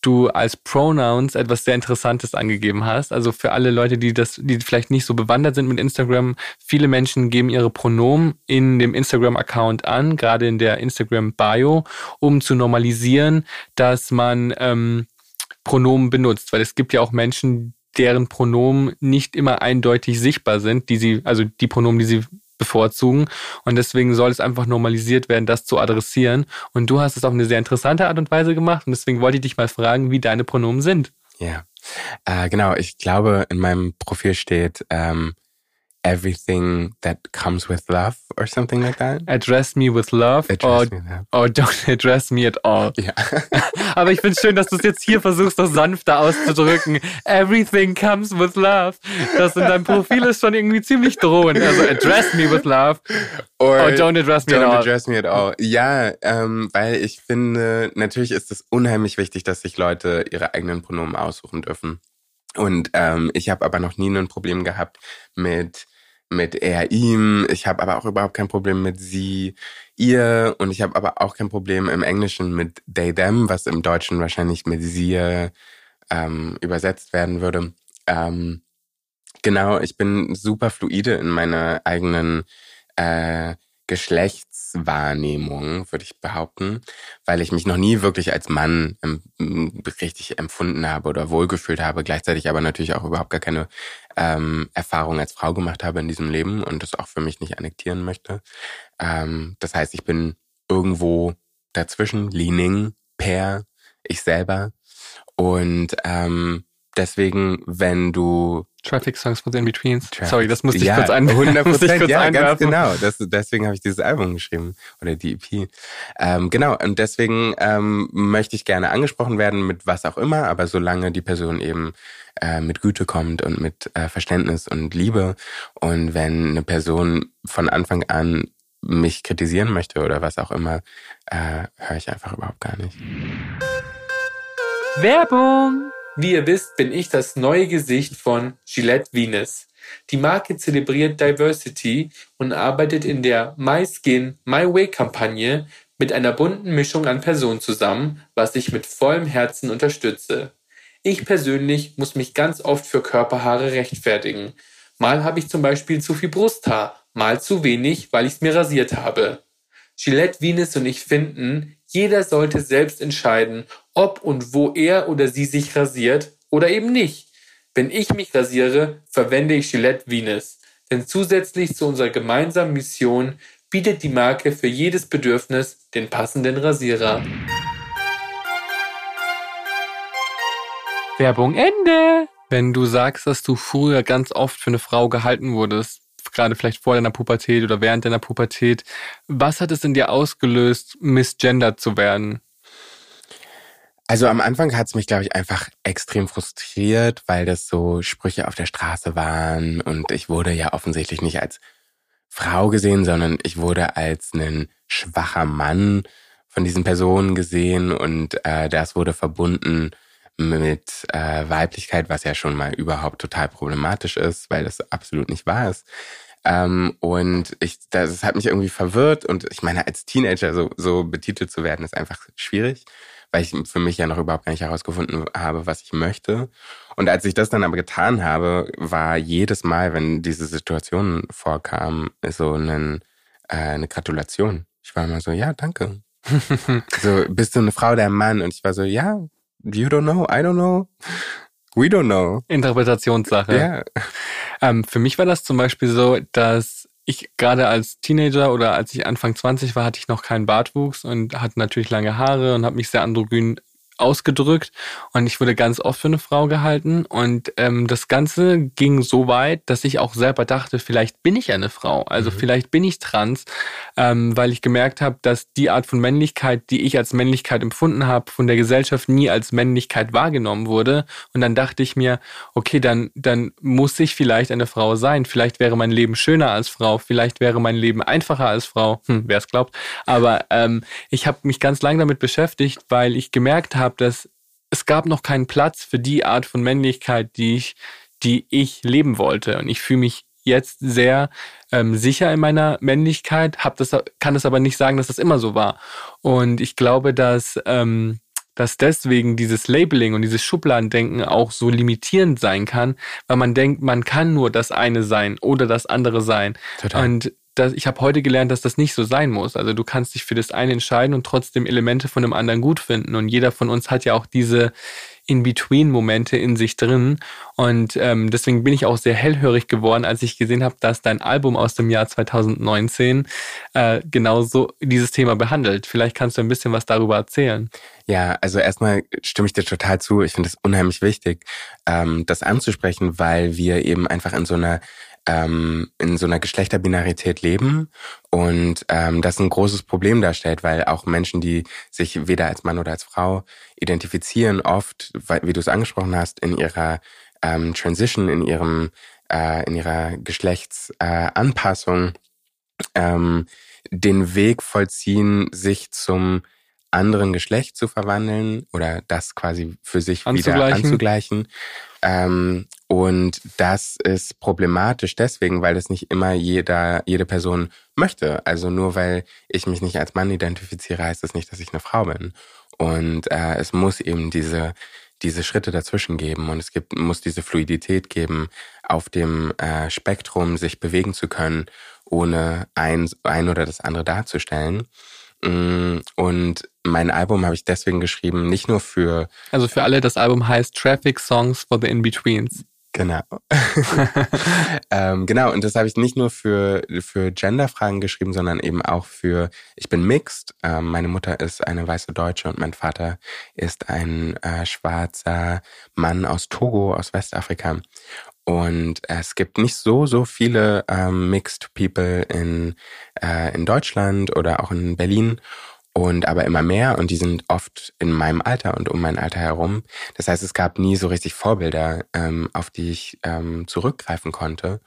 du als Pronouns etwas sehr Interessantes angegeben hast. Also für alle Leute, die das, die vielleicht nicht so bewandert sind mit Instagram, viele Menschen geben ihre Pronomen in dem Instagram-Account an, gerade in der Instagram-Bio, um zu normalisieren, dass man ähm, Pronomen benutzt. Weil es gibt ja auch Menschen, deren Pronomen nicht immer eindeutig sichtbar sind, die sie, also die Pronomen, die sie bevorzugen. Und deswegen soll es einfach normalisiert werden, das zu adressieren. Und du hast es auf eine sehr interessante Art und Weise gemacht. Und deswegen wollte ich dich mal fragen, wie deine Pronomen sind. Ja, äh, genau. Ich glaube, in meinem Profil steht ähm, everything that comes with love or something like that. Address me with love, Address or, me love. or don't address me at all. Ja. Aber ich finde es schön, dass du es jetzt hier versuchst, das sanfter auszudrücken. Everything comes with love. Das in deinem Profil ist schon irgendwie ziemlich drohend. Also address me with love. Or or don't address me don't at all. address me at all. Ja, ähm, weil ich finde, natürlich ist es unheimlich wichtig, dass sich Leute ihre eigenen Pronomen aussuchen dürfen. Und ähm, ich habe aber noch nie ein Problem gehabt mit mit er, ihm. Ich habe aber auch überhaupt kein Problem mit sie, ihr. Und ich habe aber auch kein Problem im Englischen mit they, them, was im Deutschen wahrscheinlich mit sie ähm, übersetzt werden würde. Ähm, genau, ich bin super fluide in meiner eigenen äh, Geschlechtswahrnehmung, würde ich behaupten, weil ich mich noch nie wirklich als Mann richtig empfunden habe oder wohlgefühlt habe, gleichzeitig aber natürlich auch überhaupt gar keine ähm, Erfahrung als Frau gemacht habe in diesem Leben und das auch für mich nicht annektieren möchte. Ähm, das heißt, ich bin irgendwo dazwischen, leaning, per, ich selber und ähm, deswegen, wenn du Traffic Songs for the In-Betweens. Traffic- Sorry, das musste ich ja, kurz ein 100 musste ich kurz ja, einwerfen. ganz genau. Das, deswegen habe ich dieses Album geschrieben oder die EP. Ähm, genau, und deswegen ähm, möchte ich gerne angesprochen werden mit was auch immer, aber solange die Person eben äh, mit Güte kommt und mit äh, Verständnis und Liebe und wenn eine Person von Anfang an mich kritisieren möchte oder was auch immer, äh, höre ich einfach überhaupt gar nicht. Werbung! Wie ihr wisst, bin ich das neue Gesicht von Gillette Venus. Die Marke zelebriert Diversity und arbeitet in der My Skin, My Way Kampagne mit einer bunten Mischung an Personen zusammen, was ich mit vollem Herzen unterstütze. Ich persönlich muss mich ganz oft für Körperhaare rechtfertigen. Mal habe ich zum Beispiel zu viel Brusthaar, mal zu wenig, weil ich es mir rasiert habe. Gillette Venus und ich finden, jeder sollte selbst entscheiden, ob und wo er oder sie sich rasiert oder eben nicht. Wenn ich mich rasiere, verwende ich Gillette Venus. Denn zusätzlich zu unserer gemeinsamen Mission bietet die Marke für jedes Bedürfnis den passenden Rasierer. Werbung Ende! Wenn du sagst, dass du früher ganz oft für eine Frau gehalten wurdest, gerade vielleicht vor deiner Pubertät oder während deiner Pubertät, was hat es in dir ausgelöst, misgendert zu werden? Also am Anfang hat es mich, glaube ich, einfach extrem frustriert, weil das so Sprüche auf der Straße waren. Und ich wurde ja offensichtlich nicht als Frau gesehen, sondern ich wurde als ein schwacher Mann von diesen Personen gesehen. Und äh, das wurde verbunden mit äh, Weiblichkeit, was ja schon mal überhaupt total problematisch ist, weil das absolut nicht wahr ist. Ähm, und ich, das, das hat mich irgendwie verwirrt und ich meine, als Teenager so, so betitelt zu werden, ist einfach schwierig, weil ich für mich ja noch überhaupt gar nicht herausgefunden habe, was ich möchte. Und als ich das dann aber getan habe, war jedes Mal, wenn diese Situationen vorkamen, so ein, äh, eine Gratulation. Ich war immer so, ja, danke. so, bist du eine Frau, der Mann? Und ich war so, ja, you don't know, I don't know, we don't know. Interpretationssache. Ja. Ähm, für mich war das zum Beispiel so, dass ich gerade als Teenager oder als ich Anfang 20 war, hatte ich noch keinen Bartwuchs und hatte natürlich lange Haare und habe mich sehr androgyn ausgedrückt. Und ich wurde ganz oft für eine Frau gehalten. Und ähm, das Ganze ging so weit, dass ich auch selber dachte, vielleicht bin ich eine Frau, also Mhm. vielleicht bin ich trans, ähm, weil ich gemerkt habe, dass die Art von Männlichkeit, die ich als Männlichkeit empfunden habe, von der Gesellschaft nie als Männlichkeit wahrgenommen wurde. Und dann dachte ich mir, okay, dann dann muss ich vielleicht eine Frau sein, vielleicht wäre mein Leben schöner als Frau, vielleicht wäre mein Leben einfacher als Frau, hm, wer es glaubt, aber ähm, ich habe mich ganz lange damit beschäftigt, weil ich gemerkt habe, dass es gab noch keinen Platz für die Art von Männlichkeit, die ich, die ich leben wollte. Und ich fühle mich jetzt sehr ähm, sicher in meiner Männlichkeit, hab das, kann das aber nicht sagen, dass das immer so war. Und ich glaube, dass, ähm, dass deswegen dieses Labeling und dieses Schubladendenken auch so limitierend sein kann, weil man denkt, man kann nur das eine sein oder das andere sein. Total. Und das, ich habe heute gelernt, dass das nicht so sein muss. Also du kannst dich für das eine entscheiden und trotzdem Elemente von dem anderen gut finden. Und jeder von uns hat ja auch diese In-Between-Momente in sich drin. Und ähm, deswegen bin ich auch sehr hellhörig geworden, als ich gesehen habe, dass dein Album aus dem Jahr 2019 äh, genau so dieses Thema behandelt. Vielleicht kannst du ein bisschen was darüber erzählen. Ja, also erstmal stimme ich dir total zu. Ich finde es unheimlich wichtig, ähm, das anzusprechen, weil wir eben einfach in so einer ähm, in so einer Geschlechterbinarität leben und ähm, das ein großes Problem darstellt, weil auch Menschen, die sich weder als Mann oder als Frau identifizieren, oft, wie du es angesprochen hast, in ihrer ähm, Transition, in ihrem äh, in ihrer Geschlechtsanpassung äh, ähm, den Weg vollziehen, sich zum anderen Geschlecht zu verwandeln oder das quasi für sich wieder anzugleichen. Ähm, und das ist problematisch deswegen, weil das nicht immer jeder, jede Person möchte. Also nur weil ich mich nicht als Mann identifiziere, heißt das nicht, dass ich eine Frau bin. Und äh, es muss eben diese, diese Schritte dazwischen geben und es gibt, muss diese Fluidität geben, auf dem äh, Spektrum sich bewegen zu können, ohne ein, ein oder das andere darzustellen. Mm, und mein Album habe ich deswegen geschrieben, nicht nur für. Also für alle, das Album heißt Traffic Songs for the In-Betweens. Genau. ähm, genau, und das habe ich nicht nur für, für Genderfragen geschrieben, sondern eben auch für, ich bin mixed. Ähm, meine Mutter ist eine weiße Deutsche und mein Vater ist ein äh, schwarzer Mann aus Togo, aus Westafrika. Und es gibt nicht so, so viele ähm, Mixed People in, äh, in Deutschland oder auch in Berlin und aber immer mehr und die sind oft in meinem Alter und um mein Alter herum. Das heißt, es gab nie so richtig Vorbilder, ähm, auf die ich ähm, zurückgreifen konnte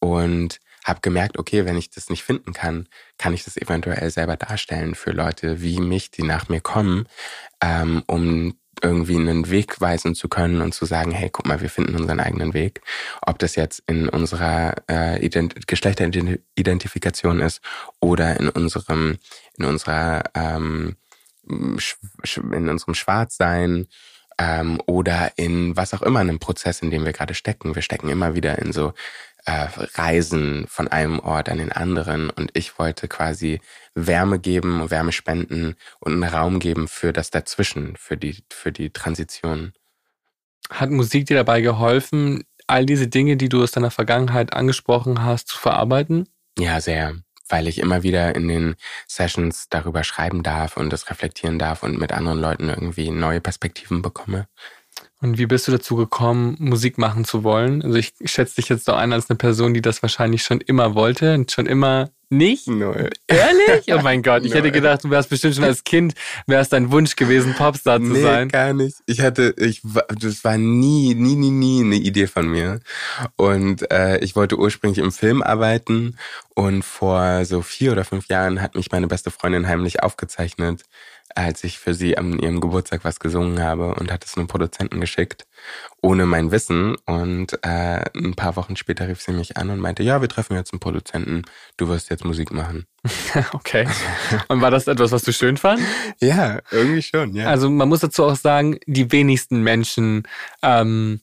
und habe gemerkt, okay, wenn ich das nicht finden kann, kann ich das eventuell selber darstellen für Leute wie mich, die nach mir kommen, ähm, um irgendwie einen Weg weisen zu können und zu sagen, hey, guck mal, wir finden unseren eigenen Weg. Ob das jetzt in unserer äh, Ident Geschlechteridentifikation ist oder in unserem, in unserer, ähm, in unserem Schwarzsein ähm, oder in was auch immer, einem Prozess, in dem wir gerade stecken. Wir stecken immer wieder in so äh, Reisen von einem Ort an den anderen und ich wollte quasi Wärme geben, Wärme spenden und einen Raum geben für das Dazwischen, für die, für die Transition. Hat Musik dir dabei geholfen, all diese Dinge, die du aus deiner Vergangenheit angesprochen hast, zu verarbeiten? Ja, sehr. Weil ich immer wieder in den Sessions darüber schreiben darf und das reflektieren darf und mit anderen Leuten irgendwie neue Perspektiven bekomme. Und wie bist du dazu gekommen, Musik machen zu wollen? Also ich schätze dich jetzt doch ein als eine Person, die das wahrscheinlich schon immer wollte und schon immer nicht? Null. Ehrlich? Oh mein Gott, ich hätte gedacht, du wärst bestimmt schon als Kind, wärst dein Wunsch gewesen, Popstar zu nee, sein. gar nicht. Ich hatte, ich, das war nie, nie, nie, nie eine Idee von mir. Und äh, ich wollte ursprünglich im Film arbeiten und vor so vier oder fünf Jahren hat mich meine beste Freundin heimlich aufgezeichnet als ich für sie an ihrem Geburtstag was gesungen habe und hat es einem Produzenten geschickt, ohne mein Wissen. Und äh, ein paar Wochen später rief sie mich an und meinte, ja, wir treffen jetzt einen Produzenten, du wirst jetzt Musik machen. okay. Und war das etwas, was du schön fand? ja, irgendwie schon, ja. Also man muss dazu auch sagen, die wenigsten Menschen ähm,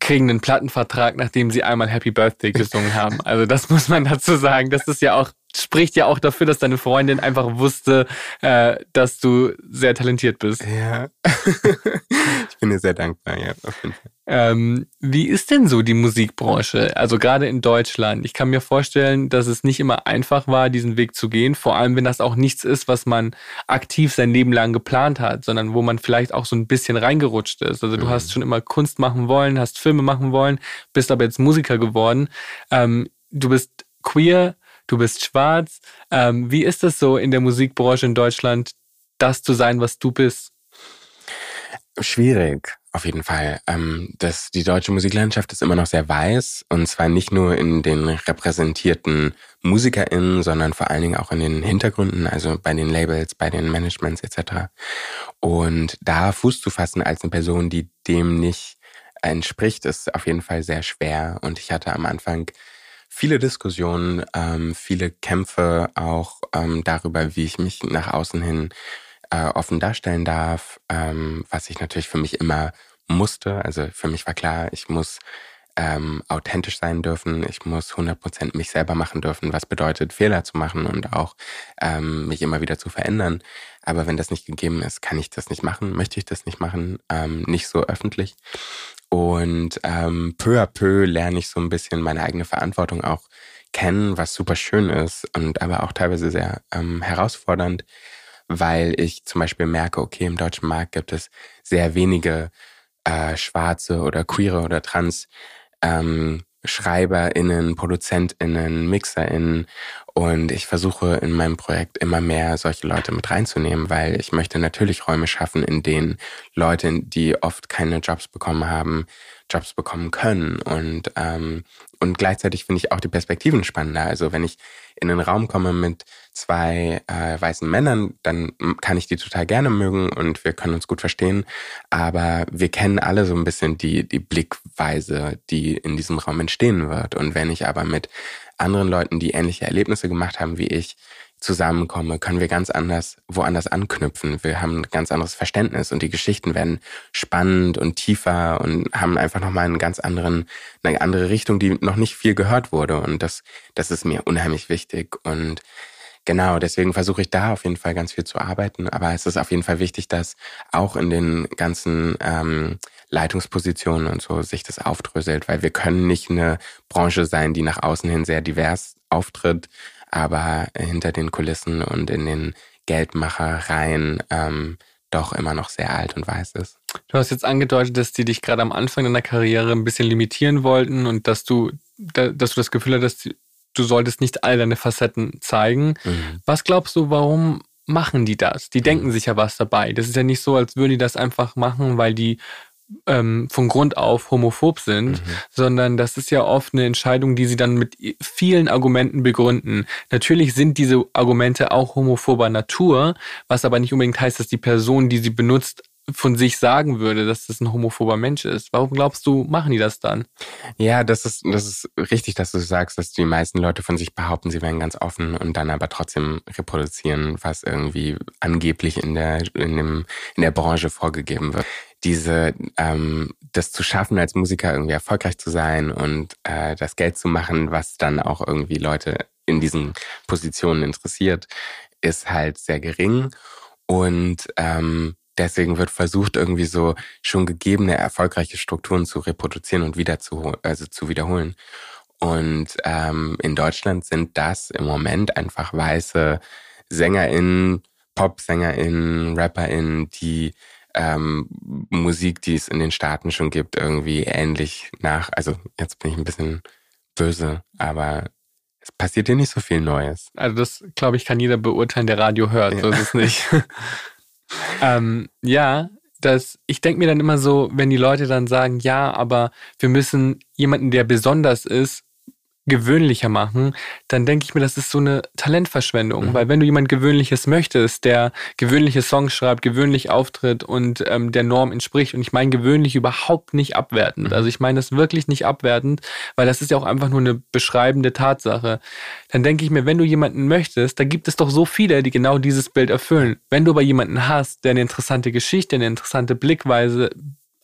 kriegen einen Plattenvertrag, nachdem sie einmal Happy Birthday gesungen haben. Also das muss man dazu sagen. Das ist ja auch spricht ja auch dafür, dass deine Freundin einfach wusste, äh, dass du sehr talentiert bist. Ja. ich bin dir sehr dankbar, ja, auf jeden Fall. Ähm, wie ist denn so die Musikbranche? Also gerade in Deutschland. Ich kann mir vorstellen, dass es nicht immer einfach war, diesen Weg zu gehen. Vor allem, wenn das auch nichts ist, was man aktiv sein Leben lang geplant hat, sondern wo man vielleicht auch so ein bisschen reingerutscht ist. Also du mhm. hast schon immer Kunst machen wollen, hast Filme machen wollen, bist aber jetzt Musiker geworden. Ähm, du bist queer, du bist schwarz. Ähm, wie ist es so in der Musikbranche in Deutschland, das zu sein, was du bist? Schwierig, auf jeden Fall. Ähm, das, die deutsche Musiklandschaft ist immer noch sehr weiß und zwar nicht nur in den repräsentierten MusikerInnen, sondern vor allen Dingen auch in den Hintergründen, also bei den Labels, bei den Managements etc. Und da Fuß zu fassen als eine Person, die dem nicht entspricht, ist auf jeden Fall sehr schwer. Und ich hatte am Anfang viele Diskussionen, ähm, viele Kämpfe auch ähm, darüber, wie ich mich nach außen hin äh, offen darstellen darf, ähm, was ich natürlich für mich immer musste. Also für mich war klar, ich muss ähm, authentisch sein dürfen. Ich muss 100% mich selber machen dürfen, was bedeutet, Fehler zu machen und auch ähm, mich immer wieder zu verändern. Aber wenn das nicht gegeben ist, kann ich das nicht machen, möchte ich das nicht machen, ähm, nicht so öffentlich. Und ähm, peu à peu lerne ich so ein bisschen meine eigene Verantwortung auch kennen, was super schön ist und aber auch teilweise sehr ähm, herausfordernd, weil ich zum Beispiel merke, okay, im deutschen Markt gibt es sehr wenige äh, schwarze oder queere oder trans ähm, SchreiberInnen, ProduzentInnen, MixerInnen. Und ich versuche in meinem Projekt immer mehr solche Leute mit reinzunehmen, weil ich möchte natürlich Räume schaffen, in denen Leute, die oft keine Jobs bekommen haben, Jobs bekommen können. Und, ähm, und gleichzeitig finde ich auch die Perspektiven spannender. Also wenn ich in einen Raum komme mit zwei äh, weißen Männern, dann kann ich die total gerne mögen und wir können uns gut verstehen. Aber wir kennen alle so ein bisschen die, die Blickweise, die in diesem Raum entstehen wird. Und wenn ich aber mit anderen Leuten, die ähnliche Erlebnisse gemacht haben wie ich, zusammenkomme, können wir ganz anders woanders anknüpfen. Wir haben ein ganz anderes Verständnis und die Geschichten werden spannend und tiefer und haben einfach nochmal einen ganz anderen, eine andere Richtung, die noch nicht viel gehört wurde. Und das, das ist mir unheimlich wichtig. Und genau, deswegen versuche ich da auf jeden Fall ganz viel zu arbeiten. Aber es ist auf jeden Fall wichtig, dass auch in den ganzen ähm, Leitungspositionen und so sich das aufdröselt, weil wir können nicht eine Branche sein, die nach außen hin sehr divers auftritt, aber hinter den Kulissen und in den Geldmachereien ähm, doch immer noch sehr alt und weiß ist. Du hast jetzt angedeutet, dass die dich gerade am Anfang deiner Karriere ein bisschen limitieren wollten und dass du, dass du das Gefühl hattest, du solltest nicht all deine Facetten zeigen. Mhm. Was glaubst du, warum machen die das? Die denken mhm. sich ja was dabei. Das ist ja nicht so, als würden die das einfach machen, weil die ähm, von Grund auf homophob sind, mhm. sondern das ist ja oft eine Entscheidung, die sie dann mit vielen Argumenten begründen. Natürlich sind diese Argumente auch homophober Natur, was aber nicht unbedingt heißt, dass die Person, die sie benutzt, von sich sagen würde, dass das ein homophober Mensch ist. Warum glaubst du, machen die das dann? Ja, das ist, das ist richtig, dass du sagst, dass die meisten Leute von sich behaupten, sie wären ganz offen und dann aber trotzdem reproduzieren, was irgendwie angeblich in der, in dem, in der Branche vorgegeben wird. Diese, ähm, das zu schaffen, als Musiker irgendwie erfolgreich zu sein und äh, das Geld zu machen, was dann auch irgendwie Leute in diesen Positionen interessiert, ist halt sehr gering. Und ähm, deswegen wird versucht, irgendwie so schon gegebene erfolgreiche Strukturen zu reproduzieren und wieder zu, also zu wiederholen. Und ähm, in Deutschland sind das im Moment einfach weiße SängerInnen, PopsängerInnen, RapperInnen, die ähm, Musik, die es in den Staaten schon gibt, irgendwie ähnlich nach. Also jetzt bin ich ein bisschen böse, aber es passiert hier nicht so viel Neues. Also das, glaube ich, kann jeder beurteilen, der Radio hört. Ja. So ist es nicht. ähm, ja, das, ich denke mir dann immer so, wenn die Leute dann sagen, ja, aber wir müssen jemanden, der besonders ist, gewöhnlicher machen, dann denke ich mir, das ist so eine Talentverschwendung. Mhm. Weil wenn du jemand Gewöhnliches möchtest, der gewöhnliche Songs schreibt, gewöhnlich auftritt und ähm, der Norm entspricht, und ich meine gewöhnlich überhaupt nicht abwertend. Mhm. Also ich meine das wirklich nicht abwertend, weil das ist ja auch einfach nur eine beschreibende Tatsache. Dann denke ich mir, wenn du jemanden möchtest, da gibt es doch so viele, die genau dieses Bild erfüllen. Wenn du aber jemanden hast, der eine interessante Geschichte, eine interessante Blickweise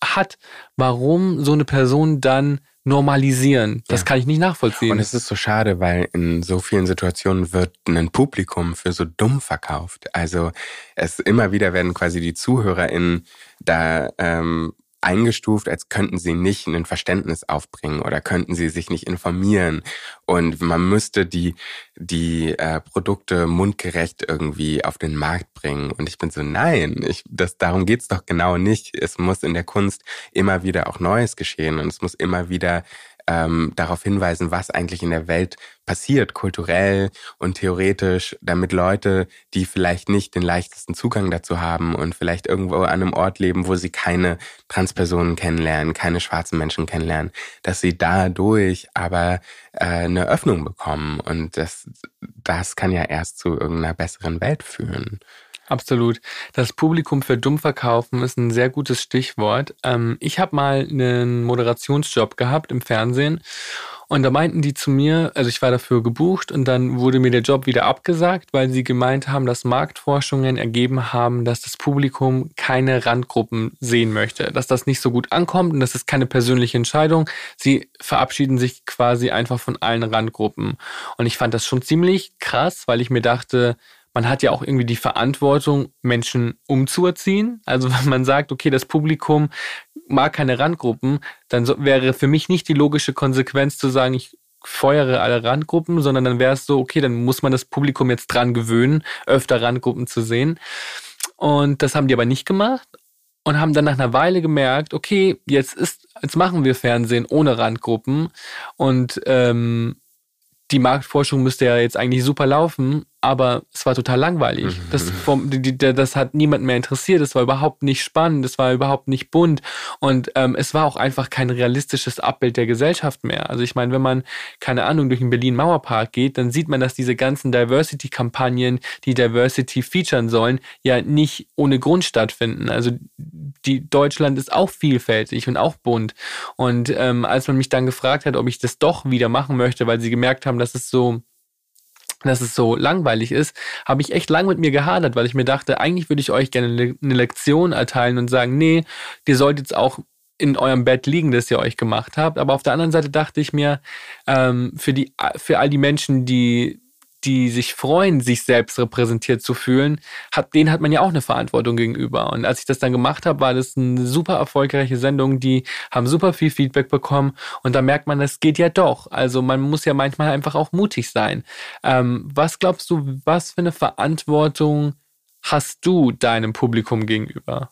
hat, warum so eine Person dann normalisieren. Das ja. kann ich nicht nachvollziehen. Und es ist so schade, weil in so vielen Situationen wird ein Publikum für so dumm verkauft. Also es immer wieder werden quasi die ZuhörerInnen da ähm, eingestuft, als könnten sie nicht ein Verständnis aufbringen oder könnten sie sich nicht informieren. Und man müsste die, die äh, Produkte mundgerecht irgendwie auf den Markt bringen. Und ich bin so, nein, ich, das, darum geht's doch genau nicht. Es muss in der Kunst immer wieder auch Neues geschehen und es muss immer wieder ähm, darauf hinweisen, was eigentlich in der Welt passiert, kulturell und theoretisch, damit Leute, die vielleicht nicht den leichtesten Zugang dazu haben und vielleicht irgendwo an einem Ort leben, wo sie keine Transpersonen kennenlernen, keine schwarzen Menschen kennenlernen, dass sie dadurch aber äh, eine Öffnung bekommen. Und das, das kann ja erst zu irgendeiner besseren Welt führen. Absolut. Das Publikum für dumm verkaufen ist ein sehr gutes Stichwort. Ähm, ich habe mal einen Moderationsjob gehabt im Fernsehen Und da meinten die zu mir, also ich war dafür gebucht und dann wurde mir der Job wieder abgesagt, weil sie gemeint haben, dass Marktforschungen ergeben haben, dass das Publikum keine Randgruppen sehen möchte, dass das nicht so gut ankommt und das ist keine persönliche Entscheidung. Sie verabschieden sich quasi einfach von allen Randgruppen. Und ich fand das schon ziemlich krass, weil ich mir dachte, man hat ja auch irgendwie die Verantwortung, Menschen umzuerziehen. Also wenn man sagt, okay, das Publikum mag keine Randgruppen, dann so, wäre für mich nicht die logische Konsequenz zu sagen, ich feuere alle Randgruppen, sondern dann wäre es so, okay, dann muss man das Publikum jetzt dran gewöhnen, öfter Randgruppen zu sehen. Und das haben die aber nicht gemacht und haben dann nach einer Weile gemerkt, okay, jetzt ist, jetzt machen wir Fernsehen ohne Randgruppen und ähm, die Marktforschung müsste ja jetzt eigentlich super laufen, aber es war total langweilig. Mhm. Das, das hat niemand mehr interessiert. Es war überhaupt nicht spannend. Es war überhaupt nicht bunt. Und ähm, es war auch einfach kein realistisches Abbild der Gesellschaft mehr. Also ich meine, wenn man, keine Ahnung, durch den Berlin-Mauerpark geht, dann sieht man, dass diese ganzen Diversity-Kampagnen, die Diversity featuren sollen, ja nicht ohne Grund stattfinden. Also die Deutschland ist auch vielfältig und auch bunt. Und ähm, als man mich dann gefragt hat, ob ich das doch wieder machen möchte, weil sie gemerkt haben, dass es so dass es so langweilig ist, habe ich echt lang mit mir gehadert, weil ich mir dachte, eigentlich würde ich euch gerne eine Lektion erteilen und sagen, nee, ihr sollt jetzt auch in eurem Bett liegen, das ihr euch gemacht habt. Aber auf der anderen Seite dachte ich mir, ähm, für, die, für all die Menschen, die die sich freuen, sich selbst repräsentiert zu fühlen, hat, denen hat man ja auch eine Verantwortung gegenüber. Und als ich das dann gemacht habe, war das eine super erfolgreiche Sendung, die haben super viel Feedback bekommen und da merkt man, es geht ja doch. Also man muss ja manchmal einfach auch mutig sein. Ähm, was glaubst du, was für eine Verantwortung hast du deinem Publikum gegenüber?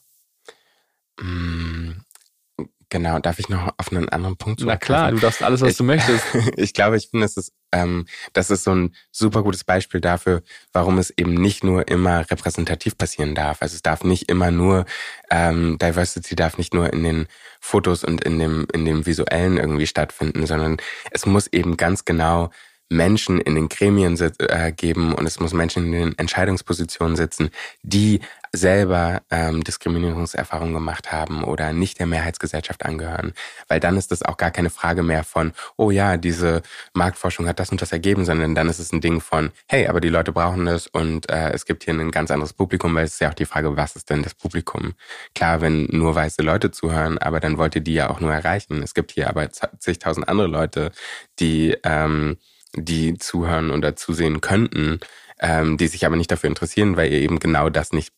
Genau, darf ich noch auf einen anderen Punkt Na klar, du darfst alles, was ich, du möchtest. ich glaube, ich finde, es ist, ähm, das ist so ein super gutes Beispiel dafür, warum es eben nicht nur immer repräsentativ passieren darf. Also es darf nicht immer nur, ähm, Diversity darf nicht nur in den Fotos und in dem, in dem Visuellen irgendwie stattfinden, sondern es muss eben ganz genau Menschen in den Gremien äh, geben und es muss Menschen in den Entscheidungspositionen sitzen, die selber ähm, Diskriminierungserfahrungen gemacht haben oder nicht der Mehrheitsgesellschaft angehören. Weil dann ist das auch gar keine Frage mehr von, oh ja, diese Marktforschung hat das und das ergeben, sondern dann ist es ein Ding von, hey, aber die Leute brauchen das und äh, es gibt hier ein ganz anderes Publikum, weil es ist ja auch die Frage, was ist denn das Publikum? Klar, wenn nur weiße Leute zuhören, aber dann wollt ihr die ja auch nur erreichen. Es gibt hier aber zigtausend andere Leute, die ähm, die zuhören oder zusehen könnten, ähm, die sich aber nicht dafür interessieren, weil ihr eben genau das nicht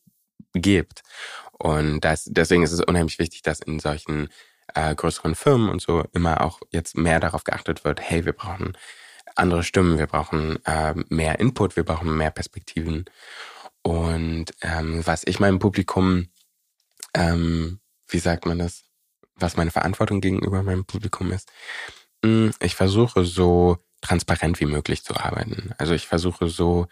gebt. Und das, deswegen ist es unheimlich wichtig, dass in solchen äh, größeren Firmen und so immer auch jetzt mehr darauf geachtet wird, hey, wir brauchen andere Stimmen, wir brauchen äh, mehr Input, wir brauchen mehr Perspektiven. Und ähm, was ich meinem Publikum, ähm, wie sagt man das, was meine Verantwortung gegenüber meinem Publikum ist, hm, ich versuche so transparent wie möglich zu arbeiten. Also ich versuche so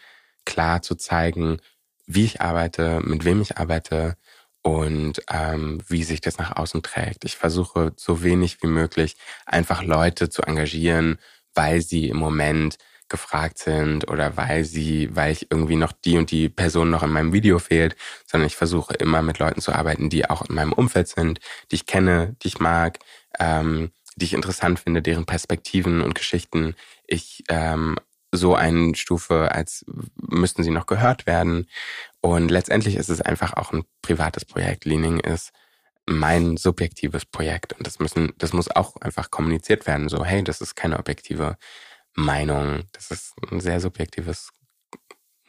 klar zu zeigen, wie ich arbeite, mit wem ich arbeite und ähm, wie sich das nach außen trägt. Ich versuche so wenig wie möglich einfach Leute zu engagieren, weil sie im Moment gefragt sind oder weil sie, weil ich irgendwie noch die und die Person noch in meinem Video fehlt, sondern ich versuche immer mit Leuten zu arbeiten, die auch in meinem Umfeld sind, die ich kenne, die ich mag, ähm, die ich interessant finde, deren Perspektiven und Geschichten ich ähm, so einstufe, als müssten sie noch gehört werden. Und letztendlich ist es einfach auch ein privates Projekt. Leaning ist mein subjektives Projekt und das müssen, das muss auch einfach kommuniziert werden. So, hey, das ist keine objektive Meinung. Das ist ein sehr subjektives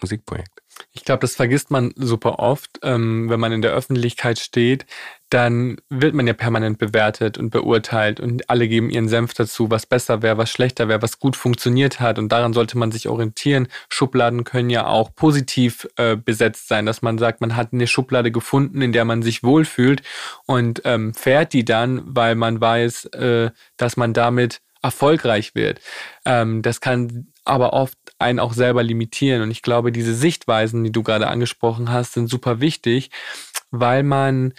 Musikprojekt. Ich glaube, das vergisst man super oft, ähm, wenn man in der Öffentlichkeit steht, dann wird man ja permanent bewertet und beurteilt und alle geben ihren Senf dazu, was besser wäre, was schlechter wäre, was gut funktioniert hat und daran sollte man sich orientieren. Schubladen können ja auch positiv äh, besetzt sein, dass man sagt, man hat eine Schublade gefunden, in der man sich wohlfühlt und ähm, fährt die dann, weil man weiß, äh, dass man damit erfolgreich wird. Ähm, das kann aber oft einen auch selber limitieren. Und ich glaube, diese Sichtweisen, die du gerade angesprochen hast, sind super wichtig, weil man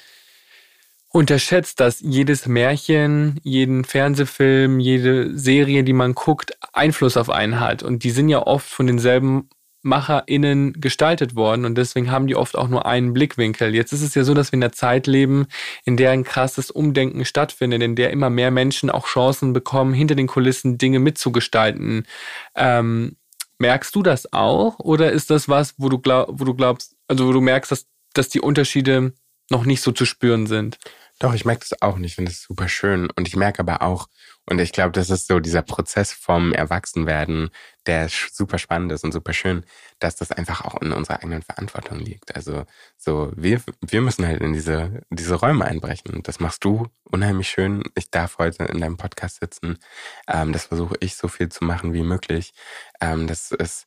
unterschätzt, dass jedes Märchen, jeden Fernsehfilm, jede Serie, die man guckt, Einfluss auf einen hat. Und die sind ja oft von denselben MacherInnen gestaltet worden und deswegen haben die oft auch nur einen Blickwinkel. Jetzt ist es ja so, dass wir in einer Zeit leben, in der ein krasses Umdenken stattfindet, in der immer mehr Menschen auch Chancen bekommen, hinter den Kulissen Dinge mitzugestalten. Ähm, merkst du das auch oder ist das was, wo du, glaub, wo du glaubst, also wo du merkst, dass, dass die Unterschiede noch nicht so zu spüren sind? Doch, ich merke das auch nicht. Ich finde es super schön. Und ich merke aber auch, und ich glaube, das ist so dieser Prozess vom Erwachsenwerden, der super spannend ist und super schön, dass das einfach auch in unserer eigenen Verantwortung liegt. Also so, wir, wir müssen halt in diese, diese Räume einbrechen. Das machst du unheimlich schön. Ich darf heute in deinem Podcast sitzen. Ähm, das versuche ich so viel zu machen wie möglich. Ähm, das ist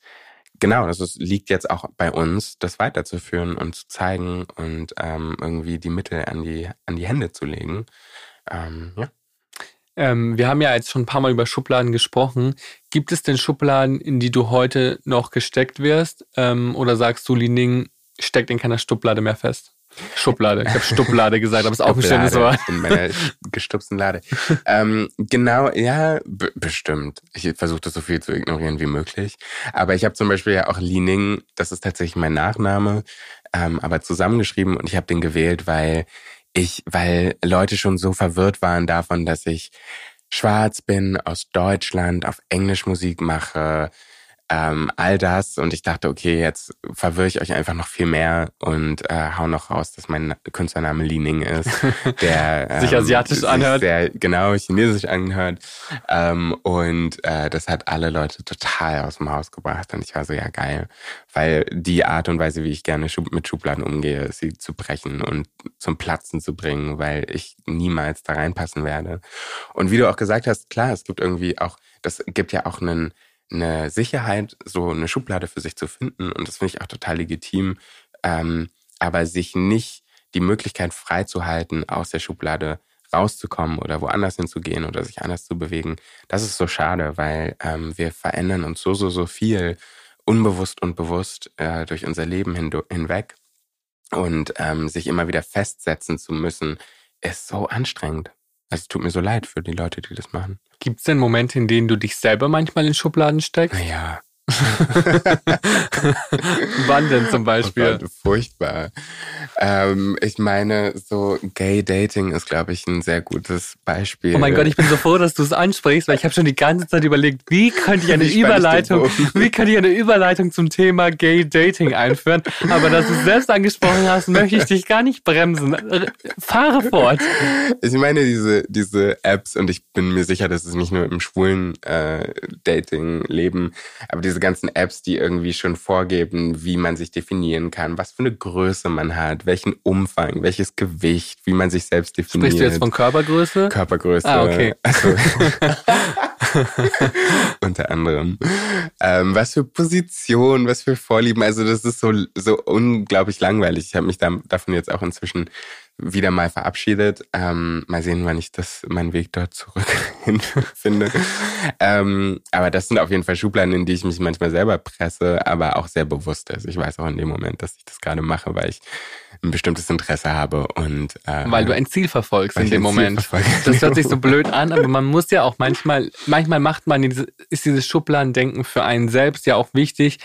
Genau, also es liegt jetzt auch bei uns, das weiterzuführen und zu zeigen und ähm, irgendwie die Mittel an die, an die Hände zu legen. Ähm, ja. Ähm, wir haben ja jetzt schon ein paar Mal über Schubladen gesprochen. Gibt es denn Schubladen, in die du heute noch gesteckt wirst? Ähm, oder sagst du, Lining steckt in keiner Schublade mehr fest? Schublade. Ich habe Schublade gesagt, aber es ist auch ein schönes Wort. In meiner gestupsten Lade. ähm, genau, ja, bestimmt. Ich versuche das so viel zu ignorieren wie möglich. Aber ich habe zum Beispiel ja auch Lining, das ist tatsächlich mein Nachname, ähm, aber zusammengeschrieben und ich habe den gewählt, weil ich, weil Leute schon so verwirrt waren davon, dass ich schwarz bin, aus Deutschland, auf Englisch Musik mache, ähm, all das. Und ich dachte, okay, jetzt verwirre ich euch einfach noch viel mehr und äh, hau noch raus, dass mein Künstlername Li Ning ist, der ähm, sich asiatisch anhört. Sehr genau chinesisch anhört. Ähm, und äh, das hat alle Leute total aus dem Haus gebracht. Und ich war so, ja, geil. Weil die Art und Weise, wie ich gerne mit Schubladen umgehe, ist sie zu brechen und zum Platzen zu bringen, weil ich niemals da reinpassen werde. Und wie du auch gesagt hast, klar, es gibt irgendwie auch, das gibt ja auch einen eine Sicherheit, so eine Schublade für sich zu finden. Und das finde ich auch total legitim. Ähm, aber sich nicht die Möglichkeit freizuhalten, aus der Schublade rauszukommen oder woanders hinzugehen oder sich anders zu bewegen, das ist so schade, weil ähm, wir verändern uns so, so, so viel unbewusst und bewusst äh, durch unser Leben hin hinweg. Und ähm, sich immer wieder festsetzen zu müssen, ist so anstrengend. Also es tut mir so leid für die Leute, die das machen. Gibt es denn Momente, in denen du dich selber manchmal in Schubladen steckst? Naja. Wann denn zum Beispiel? Oh furchtbar. Ähm, ich meine, so Gay Dating ist, glaube ich, ein sehr gutes Beispiel. Oh mein Gott, ich bin so froh, dass du es ansprichst, weil ich habe schon die ganze Zeit überlegt, wie könnte ich eine wie Überleitung, wie könnte ich eine Überleitung zum Thema Gay Dating einführen? Aber dass du es selbst angesprochen hast, möchte ich dich gar nicht bremsen. Fahre fort. Ich meine diese diese Apps und ich bin mir sicher, dass es nicht nur im schwulen äh, Dating leben, aber diese diese ganzen Apps, die irgendwie schon vorgeben, wie man sich definieren kann, was für eine Größe man hat, welchen Umfang, welches Gewicht, wie man sich selbst definiert. Sprichst du jetzt von Körpergröße? Körpergröße. Ah, okay. Also, unter anderem. Ähm, was für Position, was für Vorlieben. Also das ist so, so unglaublich langweilig. Ich habe mich da, davon jetzt auch inzwischen wieder mal verabschiedet. Ähm, mal sehen, wann ich das meinen Weg dort zurück finde. ähm, aber das sind auf jeden Fall Schubladen, in die ich mich manchmal selber presse, aber auch sehr bewusst ist. Ich weiß auch in dem Moment, dass ich das gerade mache, weil ich ein bestimmtes Interesse habe und äh, weil du ein Ziel verfolgst in dem Moment. Das hört sich so blöd an, aber man muss ja auch manchmal, manchmal macht man diese, ist dieses Schubladendenken für einen selbst ja auch wichtig,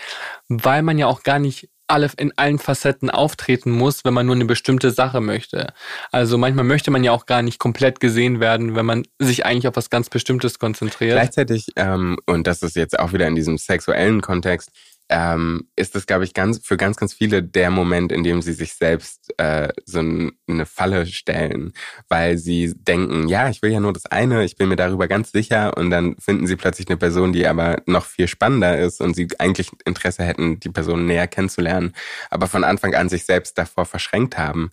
weil man ja auch gar nicht alle in allen Facetten auftreten muss, wenn man nur eine bestimmte Sache möchte. Also manchmal möchte man ja auch gar nicht komplett gesehen werden, wenn man sich eigentlich auf was ganz Bestimmtes konzentriert. Gleichzeitig, ähm, und das ist jetzt auch wieder in diesem sexuellen Kontext, ähm, ist das, glaube ich, ganz für ganz, ganz viele der Moment, in dem sie sich selbst äh, so eine Falle stellen, weil sie denken, ja, ich will ja nur das eine, ich bin mir darüber ganz sicher. Und dann finden sie plötzlich eine Person, die aber noch viel spannender ist und sie eigentlich Interesse hätten, die Person näher kennenzulernen, aber von Anfang an sich selbst davor verschränkt haben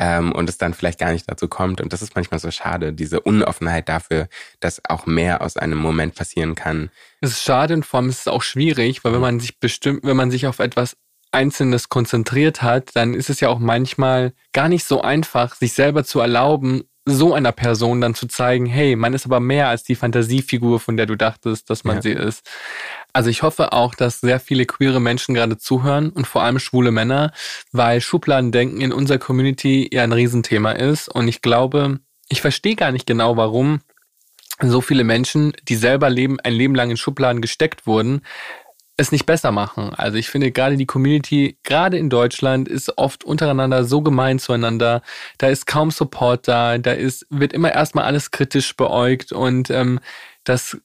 ähm, und es dann vielleicht gar nicht dazu kommt. Und das ist manchmal so schade, diese Unoffenheit dafür, dass auch mehr aus einem Moment passieren kann. Es ist schade und vor allem ist es auch schwierig, weil wenn man sich bestimmt, wenn man sich auf etwas Einzelnes konzentriert hat, dann ist es ja auch manchmal gar nicht so einfach, sich selber zu erlauben, so einer Person dann zu zeigen, hey, man ist aber mehr als die Fantasiefigur, von der du dachtest, dass man ja. sie ist. Also ich hoffe auch, dass sehr viele queere Menschen gerade zuhören und vor allem schwule Männer, weil Schubladendenken in unserer Community ja ein Riesenthema ist. Und ich glaube, ich verstehe gar nicht genau, warum so viele Menschen, die selber leben, ein Leben lang in Schubladen gesteckt wurden, es nicht besser machen. Also ich finde gerade die Community, gerade in Deutschland, ist oft untereinander so gemein zueinander. Da ist kaum Support da, da ist, wird immer erstmal alles kritisch beäugt und ähm, das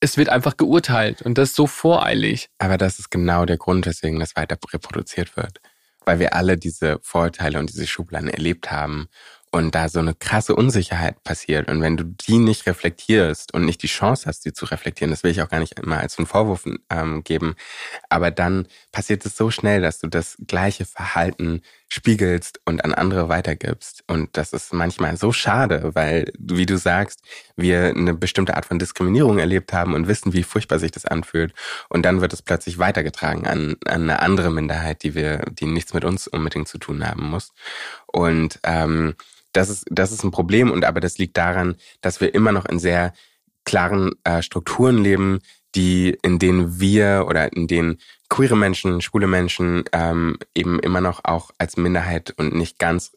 es wird einfach geurteilt und das so voreilig. Aber das ist genau der Grund, weswegen das weiter reproduziert wird. Weil wir alle diese Vorurteile und diese Schubladen erlebt haben und da so eine krasse Unsicherheit passiert. Und wenn du die nicht reflektierst und nicht die Chance hast, die zu reflektieren, das will ich auch gar nicht immer als einen Vorwurf ähm, geben, aber dann passiert es so schnell, dass du das gleiche Verhalten spiegelst und an andere weitergibst. Und das ist manchmal so schade, weil, wie du sagst, wir eine bestimmte Art von Diskriminierung erlebt haben und wissen, wie furchtbar sich das anfühlt. Und dann wird es plötzlich weitergetragen an, an eine andere Minderheit, die wir, die nichts mit uns unbedingt zu tun haben muss. Und ähm, das ist, das ist ein Problem und aber das liegt daran, dass wir immer noch in sehr klaren äh, Strukturen leben, die, in denen wir oder in denen queere Menschen, schwule Menschen ähm, eben immer noch auch als Minderheit und nicht ganz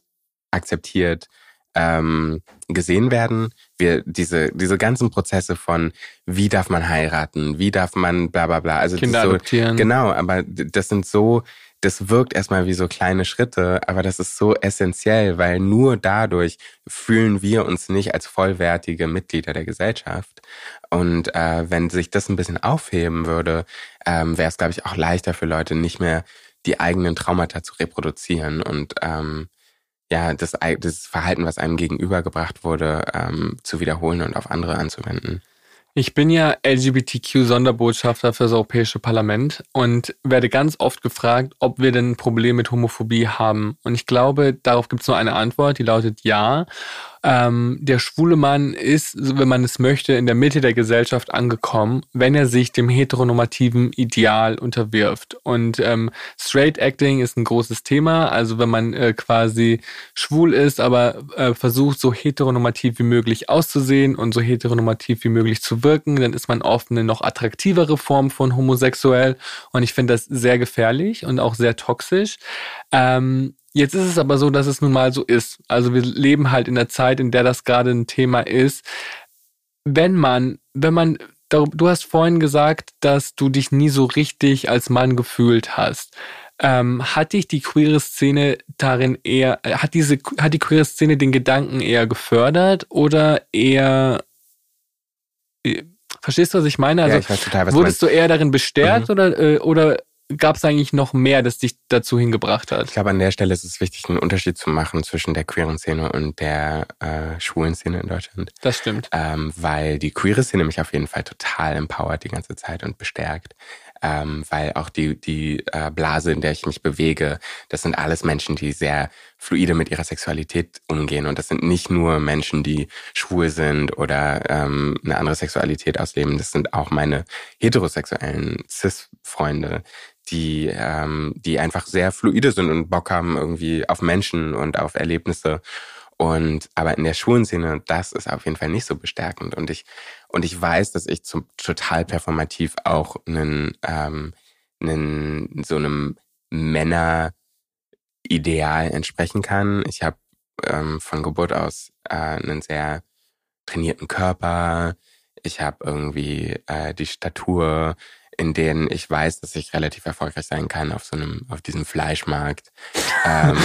akzeptiert ähm, gesehen werden. Wir diese diese ganzen Prozesse von wie darf man heiraten, wie darf man bla bla bla. Also Kinder so, adoptieren. Genau, aber das sind so das wirkt erstmal wie so kleine Schritte, aber das ist so essentiell, weil nur dadurch fühlen wir uns nicht als vollwertige Mitglieder der Gesellschaft. Und äh, wenn sich das ein bisschen aufheben würde, ähm, wäre es, glaube ich, auch leichter für Leute, nicht mehr die eigenen Traumata zu reproduzieren und ähm, ja, das, das Verhalten, was einem gegenübergebracht wurde, ähm, zu wiederholen und auf andere anzuwenden. Ich bin ja LGBTQ-Sonderbotschafter für das Europäische Parlament und werde ganz oft gefragt, ob wir denn ein Problem mit Homophobie haben. Und ich glaube, darauf gibt es nur eine Antwort, die lautet ja. Ähm, der schwule Mann ist, wenn man es möchte, in der Mitte der Gesellschaft angekommen, wenn er sich dem heteronormativen Ideal unterwirft. Und ähm, Straight Acting ist ein großes Thema. Also wenn man äh, quasi schwul ist, aber äh, versucht, so heteronormativ wie möglich auszusehen und so heteronormativ wie möglich zu wirken, dann ist man oft eine noch attraktivere Form von homosexuell. Und ich finde das sehr gefährlich und auch sehr toxisch. Ähm, Jetzt ist es aber so, dass es nun mal so ist. Also wir leben halt in der Zeit, in der das gerade ein Thema ist. Wenn man, wenn man, du hast vorhin gesagt, dass du dich nie so richtig als Mann gefühlt hast. Ähm, hat dich die queere Szene darin eher, hat diese, hat die queere Szene den Gedanken eher gefördert oder eher, äh, verstehst du, was ich meine? Also, ja, ich weiß total, was wurdest du, du eher darin bestärkt mhm. oder, äh, oder gab es eigentlich noch mehr, das dich dazu hingebracht hat? Ich glaube, an der Stelle ist es wichtig, einen Unterschied zu machen zwischen der queeren Szene und der äh, schwulen Szene in Deutschland. Das stimmt. Ähm, weil die queere Szene mich auf jeden Fall total empowert die ganze Zeit und bestärkt. Ähm, weil auch die, die äh, Blase, in der ich mich bewege, das sind alles Menschen, die sehr fluide mit ihrer Sexualität umgehen. Und das sind nicht nur Menschen, die schwul sind oder ähm, eine andere Sexualität ausleben. Das sind auch meine heterosexuellen Cis-Freunde, die, ähm, die einfach sehr fluide sind und Bock haben irgendwie auf Menschen und auf Erlebnisse. Und aber in der Schulenszene, das ist auf jeden Fall nicht so bestärkend. Und ich, und ich weiß, dass ich zum, total performativ auch einen, ähm, einen so einem Männerideal entsprechen kann. Ich habe ähm, von Geburt aus äh, einen sehr trainierten Körper. Ich habe irgendwie äh, die Statur, in denen ich weiß, dass ich relativ erfolgreich sein kann auf so einem, auf diesem Fleischmarkt. ähm,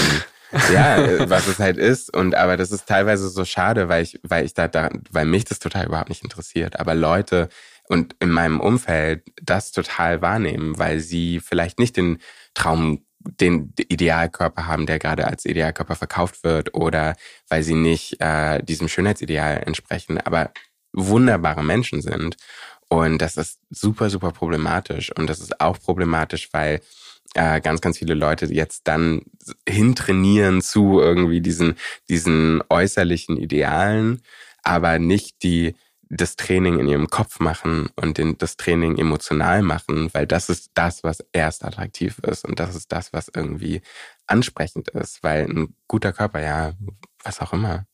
ja, was es halt ist. Und aber das ist teilweise so schade, weil ich, weil ich da, da, weil mich das total überhaupt nicht interessiert. Aber Leute und in meinem Umfeld das total wahrnehmen, weil sie vielleicht nicht den Traum den Idealkörper haben, der gerade als Idealkörper verkauft wird, oder weil sie nicht äh, diesem Schönheitsideal entsprechen, aber wunderbare Menschen sind und das ist super, super problematisch. Und das ist auch problematisch, weil äh, ganz, ganz viele Leute jetzt dann hintrainieren zu irgendwie diesen, diesen äußerlichen Idealen, aber nicht die das Training in ihrem Kopf machen und den, das Training emotional machen, weil das ist das, was erst attraktiv ist und das ist das, was irgendwie ansprechend ist, weil ein guter Körper, ja, was auch immer.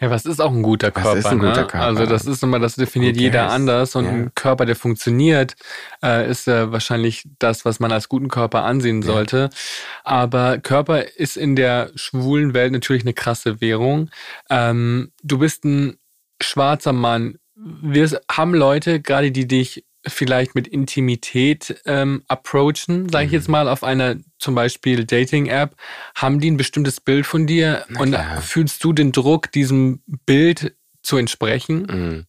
Ja, was ist auch ein guter Körper? Was ist ein guter ne? Körper? Also das ist immer, das definiert jeder anders und ja. ein Körper, der funktioniert, äh, ist äh, wahrscheinlich das, was man als guten Körper ansehen ja. sollte. Aber Körper ist in der schwulen Welt natürlich eine krasse Währung. Ähm, du bist ein schwarzer Mann. Wir haben Leute, gerade die dich vielleicht mit Intimität ähm, approachen, sage ich jetzt mhm. mal, auf einer zum Beispiel Dating-App, haben die ein bestimmtes Bild von dir und fühlst du den Druck, diesem Bild zu entsprechen? Mhm.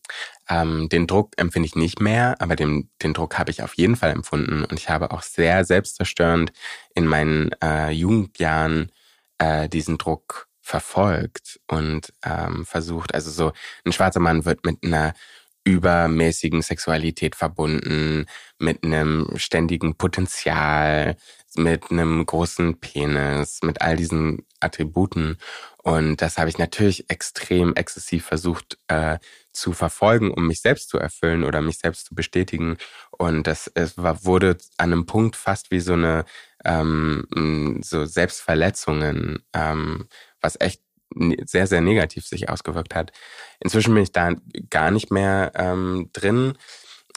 Ähm, den Druck empfinde ich nicht mehr, aber den, den Druck habe ich auf jeden Fall empfunden und ich habe auch sehr selbstzerstörend in meinen äh, Jugendjahren äh, diesen Druck verfolgt und ähm, versucht, also so ein schwarzer Mann wird mit einer übermäßigen Sexualität verbunden, mit einem ständigen Potenzial, mit einem großen Penis, mit all diesen Attributen. Und das habe ich natürlich extrem exzessiv versucht äh, zu verfolgen, um mich selbst zu erfüllen oder mich selbst zu bestätigen. Und das es war, wurde an einem Punkt fast wie so eine ähm, so Selbstverletzungen, ähm, was echt sehr, sehr negativ sich ausgewirkt hat. Inzwischen bin ich da gar nicht mehr ähm, drin.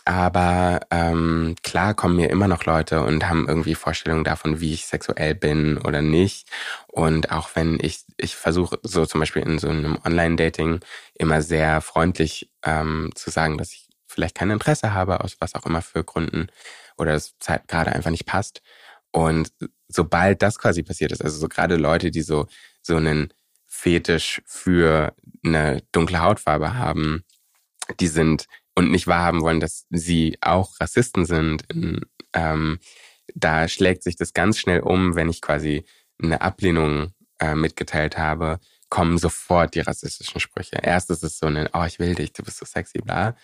Aber ähm, klar kommen mir immer noch Leute und haben irgendwie Vorstellungen davon, wie ich sexuell bin oder nicht. Und auch wenn ich, ich versuche so zum Beispiel in so einem Online-Dating immer sehr freundlich ähm, zu sagen, dass ich vielleicht kein Interesse habe, aus was auch immer für Gründen, oder es gerade einfach nicht passt. Und sobald das quasi passiert ist, also so gerade Leute, die so, so einen Fetisch für eine dunkle Hautfarbe haben, die sind und nicht wahrhaben wollen, dass sie auch Rassisten sind. Ähm, da schlägt sich das ganz schnell um, wenn ich quasi eine Ablehnung äh, mitgeteilt habe, kommen sofort die rassistischen Sprüche. Erst ist es so ein, oh, ich will dich, du bist so sexy, bla.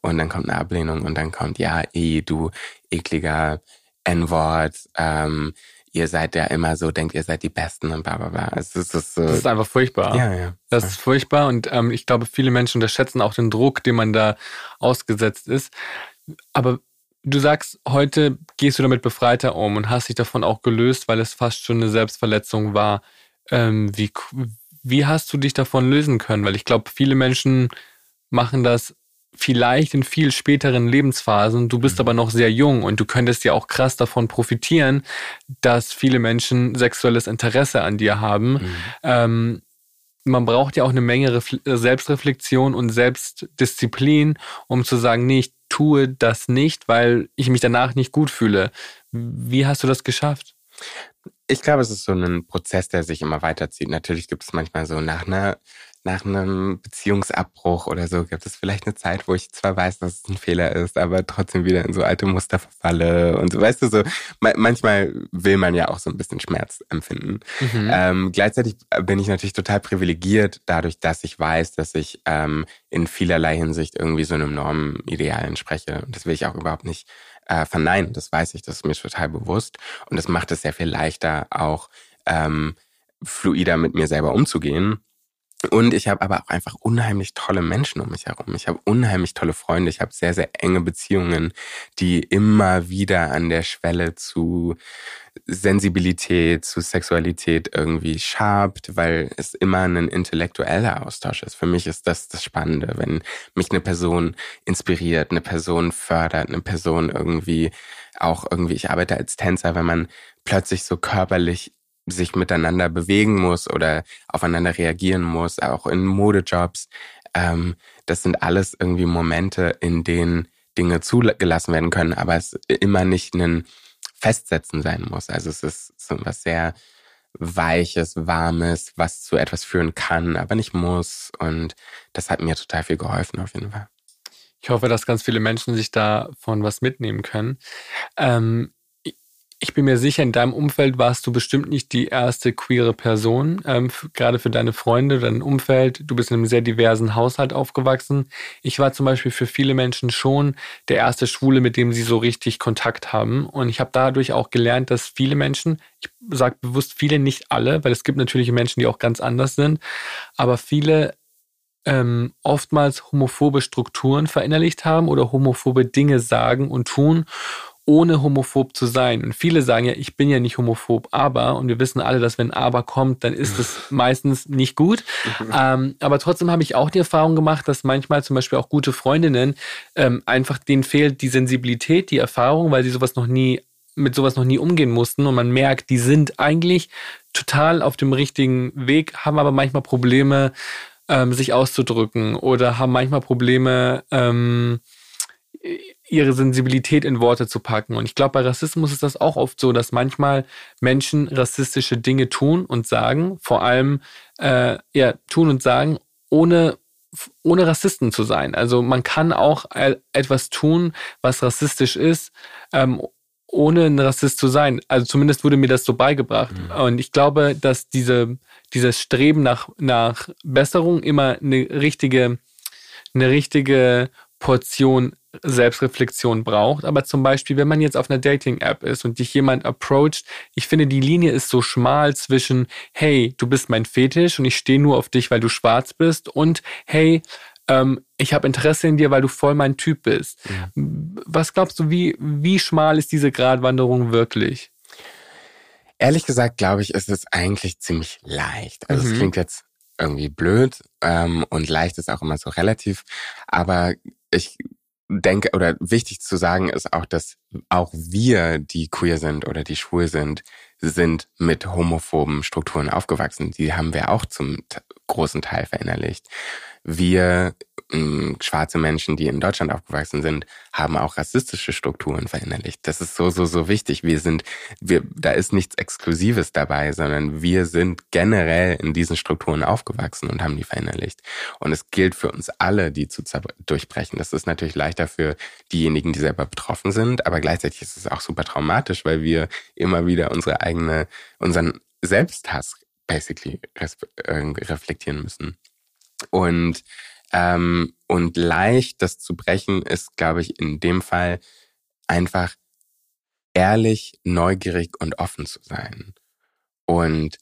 Und dann kommt eine Ablehnung und dann kommt, ja, eh, du ekliger N-Wort, ähm, ihr seid ja immer so, denkt ihr seid die Besten und bla bla bla. Also es ist, so, das ist einfach furchtbar. Ja, ja. Das ist furchtbar und ähm, ich glaube, viele Menschen unterschätzen auch den Druck, den man da ausgesetzt ist. Aber du sagst, heute gehst du damit befreiter um und hast dich davon auch gelöst, weil es fast schon eine Selbstverletzung war. Ähm, wie, wie hast du dich davon lösen können? Weil ich glaube, viele Menschen machen das vielleicht in viel späteren Lebensphasen. Du bist mhm. aber noch sehr jung und du könntest ja auch krass davon profitieren, dass viele Menschen sexuelles Interesse an dir haben. Mhm. Ähm, man braucht ja auch eine Menge Refle Selbstreflexion und Selbstdisziplin, um zu sagen, nee, ich tue das nicht, weil ich mich danach nicht gut fühle. Wie hast du das geschafft? Ich glaube, es ist so ein Prozess, der sich immer weiterzieht. Natürlich gibt es manchmal so nach einer nach einem Beziehungsabbruch oder so gibt es vielleicht eine Zeit, wo ich zwar weiß, dass es ein Fehler ist, aber trotzdem wieder in so alte Muster verfalle und so, weißt du, so manchmal will man ja auch so ein bisschen Schmerz empfinden. Mhm. Ähm, gleichzeitig bin ich natürlich total privilegiert dadurch, dass ich weiß, dass ich ähm, in vielerlei Hinsicht irgendwie so einem Normideal entspreche. Und das will ich auch überhaupt nicht äh, verneinen. Das weiß ich, das ist mir total bewusst und das macht es sehr viel leichter, auch ähm, fluider mit mir selber umzugehen und ich habe aber auch einfach unheimlich tolle Menschen um mich herum. Ich habe unheimlich tolle Freunde. Ich habe sehr, sehr enge Beziehungen, die immer wieder an der Schwelle zu Sensibilität, zu Sexualität irgendwie schabt, weil es immer ein intellektueller Austausch ist. Für mich ist das das Spannende, wenn mich eine Person inspiriert, eine Person fördert, eine Person irgendwie auch irgendwie, ich arbeite als Tänzer, wenn man plötzlich so körperlich sich miteinander bewegen muss oder aufeinander reagieren muss, auch in Modejobs. Ähm, das sind alles irgendwie Momente, in denen Dinge zugelassen werden können, aber es immer nicht ein Festsetzen sein muss. Also es ist so was sehr Weiches, Warmes, was zu etwas führen kann, aber nicht muss. Und das hat mir total viel geholfen auf jeden Fall. Ich hoffe, dass ganz viele Menschen sich davon was mitnehmen können. Ähm, ich bin mir sicher, in deinem Umfeld warst du bestimmt nicht die erste queere Person, ähm, gerade für deine Freunde, dein Umfeld. Du bist in einem sehr diversen Haushalt aufgewachsen. Ich war zum Beispiel für viele Menschen schon der erste Schwule, mit dem sie so richtig Kontakt haben. Und ich habe dadurch auch gelernt, dass viele Menschen, ich sage bewusst viele, nicht alle, weil es gibt natürlich Menschen, die auch ganz anders sind, aber viele ähm, oftmals homophobe Strukturen verinnerlicht haben oder homophobe Dinge sagen und tun ohne homophob zu sein. Und viele sagen ja, ich bin ja nicht homophob, aber, und wir wissen alle, dass wenn aber kommt, dann ist es meistens nicht gut. ähm, aber trotzdem habe ich auch die Erfahrung gemacht, dass manchmal zum Beispiel auch gute Freundinnen ähm, einfach denen fehlt die Sensibilität, die Erfahrung, weil sie sowas noch nie mit sowas noch nie umgehen mussten und man merkt, die sind eigentlich total auf dem richtigen Weg, haben aber manchmal Probleme, ähm, sich auszudrücken oder haben manchmal Probleme, ähm, ihre Sensibilität in Worte zu packen. Und ich glaube, bei Rassismus ist das auch oft so, dass manchmal Menschen rassistische Dinge tun und sagen, vor allem äh, ja, tun und sagen, ohne ohne Rassisten zu sein. Also man kann auch äh, etwas tun, was rassistisch ist, ähm, ohne ein Rassist zu sein. Also zumindest wurde mir das so beigebracht. Mhm. Und ich glaube, dass diese, dieses Streben nach, nach Besserung immer eine richtige, eine richtige Portion Selbstreflexion braucht. Aber zum Beispiel, wenn man jetzt auf einer Dating-App ist und dich jemand approacht, ich finde, die Linie ist so schmal zwischen, hey, du bist mein Fetisch und ich stehe nur auf dich, weil du schwarz bist und hey, ähm, ich habe Interesse in dir, weil du voll mein Typ bist. Ja. Was glaubst du, wie, wie schmal ist diese Gratwanderung wirklich? Ehrlich gesagt, glaube ich, ist es eigentlich ziemlich leicht. Also mhm. es klingt jetzt irgendwie blöd ähm, und leicht ist auch immer so relativ, aber ich denke oder wichtig zu sagen ist auch, dass auch wir, die queer sind oder die schwul sind, sind mit homophoben Strukturen aufgewachsen. Die haben wir auch zum großen Teil verinnerlicht. Wir ähm, schwarze Menschen, die in Deutschland aufgewachsen sind, haben auch rassistische Strukturen verinnerlicht. Das ist so, so, so wichtig. Wir sind, wir, da ist nichts Exklusives dabei, sondern wir sind generell in diesen Strukturen aufgewachsen und haben die verinnerlicht. Und es gilt für uns alle, die zu durchbrechen. Das ist natürlich leichter für diejenigen, die selber betroffen sind, aber gleichzeitig ist es auch super traumatisch, weil wir immer wieder unsere eigene, unseren Selbsthass basically äh, reflektieren müssen. Und ähm, und leicht das zu brechen ist, glaube ich, in dem Fall einfach ehrlich, neugierig und offen zu sein. Und,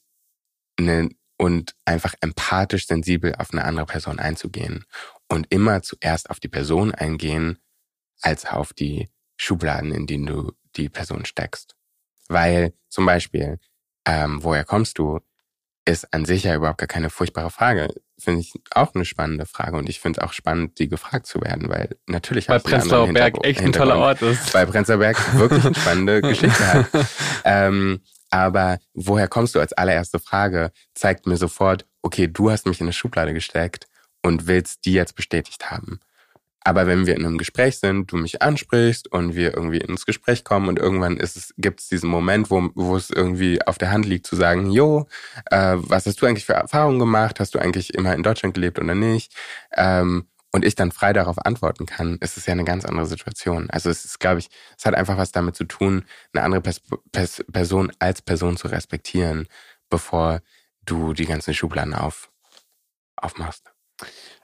ne, und einfach empathisch, sensibel auf eine andere Person einzugehen. Und immer zuerst auf die Person eingehen, als auf die Schubladen, in denen du die Person steckst. Weil zum Beispiel, ähm, woher kommst du, ist an sich ja überhaupt gar keine furchtbare Frage finde ich auch eine spannende Frage und ich finde es auch spannend, die gefragt zu werden, weil natürlich weil Prenzlauer Berg echt ein toller Ort ist. Weil Prenzlauer Berg wirklich eine spannende Geschichte hat. Ähm, aber woher kommst du als allererste Frage, zeigt mir sofort, okay, du hast mich in eine Schublade gesteckt und willst die jetzt bestätigt haben. Aber wenn wir in einem Gespräch sind, du mich ansprichst und wir irgendwie ins Gespräch kommen und irgendwann gibt es diesen Moment, wo, wo es irgendwie auf der Hand liegt zu sagen, jo, äh, was hast du eigentlich für Erfahrungen gemacht? Hast du eigentlich immer in Deutschland gelebt oder nicht? Ähm, und ich dann frei darauf antworten kann, ist es ja eine ganz andere Situation. Also es ist, glaube ich, es hat einfach was damit zu tun, eine andere Pers Pers Person als Person zu respektieren, bevor du die ganzen Schubladen auf, aufmachst.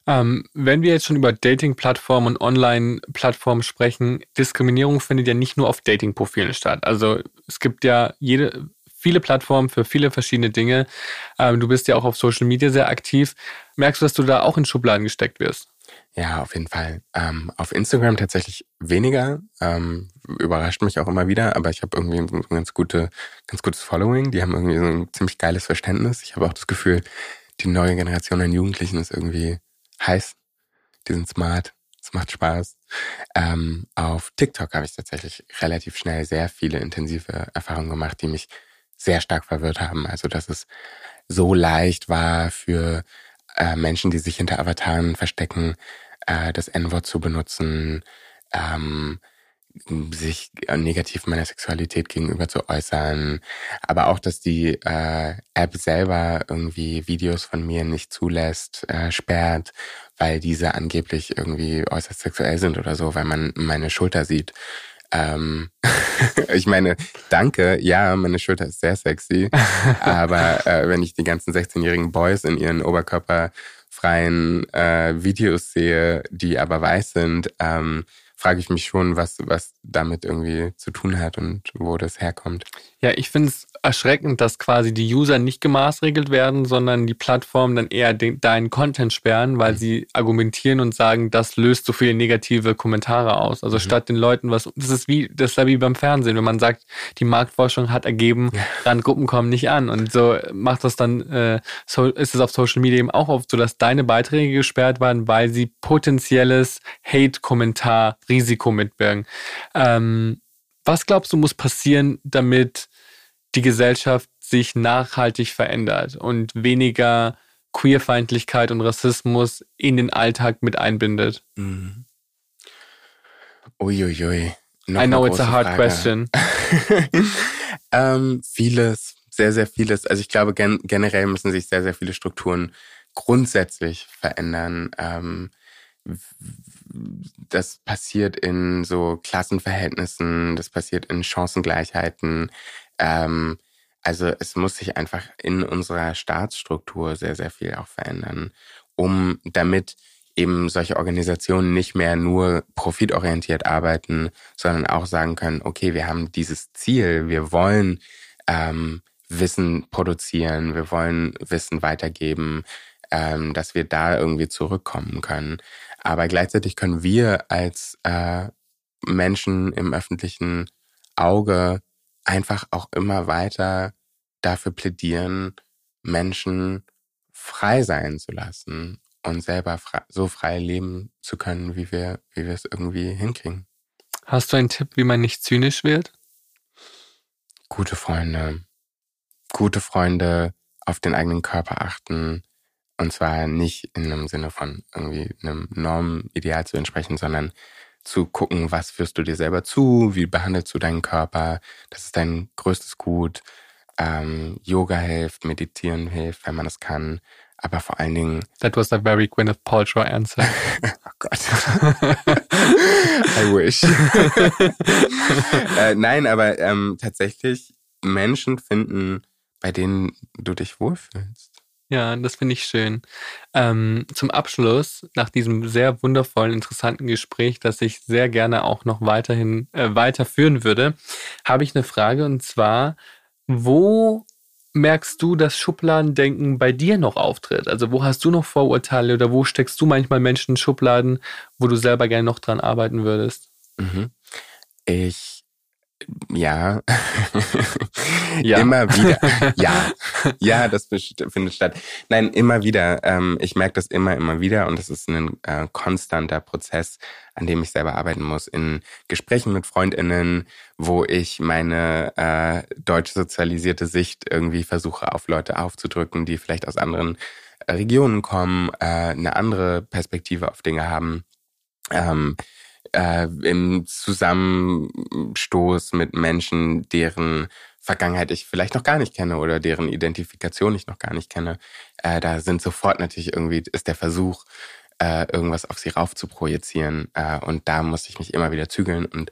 Ähm, wenn wir jetzt schon über Dating-Plattformen und Online-Plattformen sprechen, Diskriminierung findet ja nicht nur auf Dating-Profilen statt. Also es gibt ja jede, viele Plattformen für viele verschiedene Dinge. Ähm, du bist ja auch auf Social Media sehr aktiv. Merkst du, dass du da auch in Schubladen gesteckt wirst? Ja, auf jeden Fall. Ähm, auf Instagram tatsächlich weniger. Ähm, überrascht mich auch immer wieder, aber ich habe irgendwie ein ganz, gute, ganz gutes Following. Die haben irgendwie so ein ziemlich geiles Verständnis. Ich habe auch das Gefühl, die neue Generation an Jugendlichen ist irgendwie heiß, die sind smart, es macht Spaß. Ähm, auf TikTok habe ich tatsächlich relativ schnell sehr viele intensive Erfahrungen gemacht, die mich sehr stark verwirrt haben. Also dass es so leicht war für äh, Menschen, die sich hinter Avataren verstecken, äh, das N-Wort zu benutzen, ähm, sich negativ meiner Sexualität gegenüber zu äußern, aber auch, dass die äh, App selber irgendwie Videos von mir nicht zulässt, äh, sperrt, weil diese angeblich irgendwie äußerst sexuell sind oder so, weil man meine Schulter sieht. Ähm, ich meine, danke, ja, meine Schulter ist sehr sexy, aber äh, wenn ich die ganzen 16-jährigen Boys in ihren oberkörperfreien äh, Videos sehe, die aber weiß sind, ähm, frage ich mich schon, was, was damit irgendwie zu tun hat und wo das herkommt. Ja, ich finde es erschreckend, dass quasi die User nicht gemaßregelt werden, sondern die Plattformen dann eher den, deinen Content sperren, weil mhm. sie argumentieren und sagen, das löst so viele negative Kommentare aus. Also mhm. statt den Leuten was, das ist wie, das ist ja wie beim Fernsehen, wenn man sagt, die Marktforschung hat ergeben, ja. Randgruppen kommen nicht an. Und so macht das dann, äh, so ist es auf Social Media eben auch oft so, dass deine Beiträge gesperrt werden, weil sie potenzielles Hate-Kommentar-Risiko mitbirgen. Ähm, was glaubst du, muss passieren, damit die Gesellschaft sich nachhaltig verändert und weniger Queerfeindlichkeit und Rassismus in den Alltag mit einbindet? Mhm. Uiuiui. Noch I know it's a hard Frage. question. ähm, vieles, sehr, sehr vieles. Also ich glaube, gen generell müssen sich sehr, sehr viele Strukturen grundsätzlich verändern. Ähm, das passiert in so Klassenverhältnissen, das passiert in Chancengleichheiten. Ähm, also es muss sich einfach in unserer Staatsstruktur sehr, sehr viel auch verändern, um damit eben solche Organisationen nicht mehr nur profitorientiert arbeiten, sondern auch sagen können, okay, wir haben dieses Ziel, wir wollen ähm, Wissen produzieren, wir wollen Wissen weitergeben, ähm, dass wir da irgendwie zurückkommen können. Aber gleichzeitig können wir als äh, Menschen im öffentlichen Auge einfach auch immer weiter dafür plädieren, Menschen frei sein zu lassen und selber frei, so frei leben zu können, wie wir, wie wir es irgendwie hinkriegen. Hast du einen Tipp, wie man nicht zynisch wird? Gute Freunde. Gute Freunde auf den eigenen Körper achten. Und zwar nicht in einem Sinne von irgendwie einem Normideal zu entsprechen, sondern zu gucken, was führst du dir selber zu, wie behandelst du deinen Körper, das ist dein größtes Gut. Ähm, Yoga hilft, Meditieren hilft, wenn man es kann. Aber vor allen Dingen. That was a very Gwyneth Paltrow answer. oh Gott. I wish. äh, nein, aber ähm, tatsächlich Menschen finden, bei denen du dich wohlfühlst. Ja, das finde ich schön. Ähm, zum Abschluss, nach diesem sehr wundervollen, interessanten Gespräch, das ich sehr gerne auch noch weiterhin äh, weiterführen würde, habe ich eine Frage und zwar, wo merkst du, dass Schubladendenken bei dir noch auftritt? Also wo hast du noch Vorurteile oder wo steckst du manchmal Menschen in Schubladen, wo du selber gerne noch dran arbeiten würdest? Mhm. Ich, ja, ja. immer wieder. Ja, ja, das findet statt. Nein, immer wieder. Ähm, ich merke das immer, immer wieder und das ist ein äh, konstanter Prozess, an dem ich selber arbeiten muss. In Gesprächen mit FreundInnen, wo ich meine äh, deutsch sozialisierte Sicht irgendwie versuche, auf Leute aufzudrücken, die vielleicht aus anderen Regionen kommen, äh, eine andere Perspektive auf Dinge haben. Ähm, äh, im Zusammenstoß mit Menschen, deren Vergangenheit ich vielleicht noch gar nicht kenne oder deren Identifikation ich noch gar nicht kenne. Äh, da sind sofort natürlich irgendwie, ist der Versuch, äh, irgendwas auf sie rauf zu projizieren. Äh, und da muss ich mich immer wieder zügeln und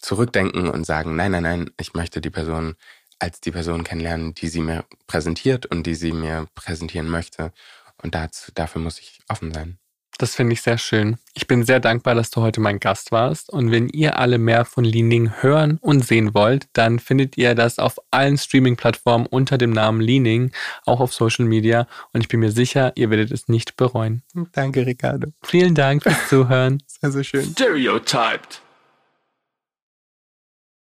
zurückdenken und sagen, nein, nein, nein, ich möchte die Person als die Person kennenlernen, die sie mir präsentiert und die sie mir präsentieren möchte. Und dazu, dafür muss ich offen sein. Das finde ich sehr schön. Ich bin sehr dankbar, dass du heute mein Gast warst. Und wenn ihr alle mehr von Leaning hören und sehen wollt, dann findet ihr das auf allen Streaming-Plattformen unter dem Namen Leaning, auch auf Social Media. Und ich bin mir sicher, ihr werdet es nicht bereuen. Danke, Ricardo. Vielen Dank fürs Zuhören. Sehr, sehr schön. Stereotyped.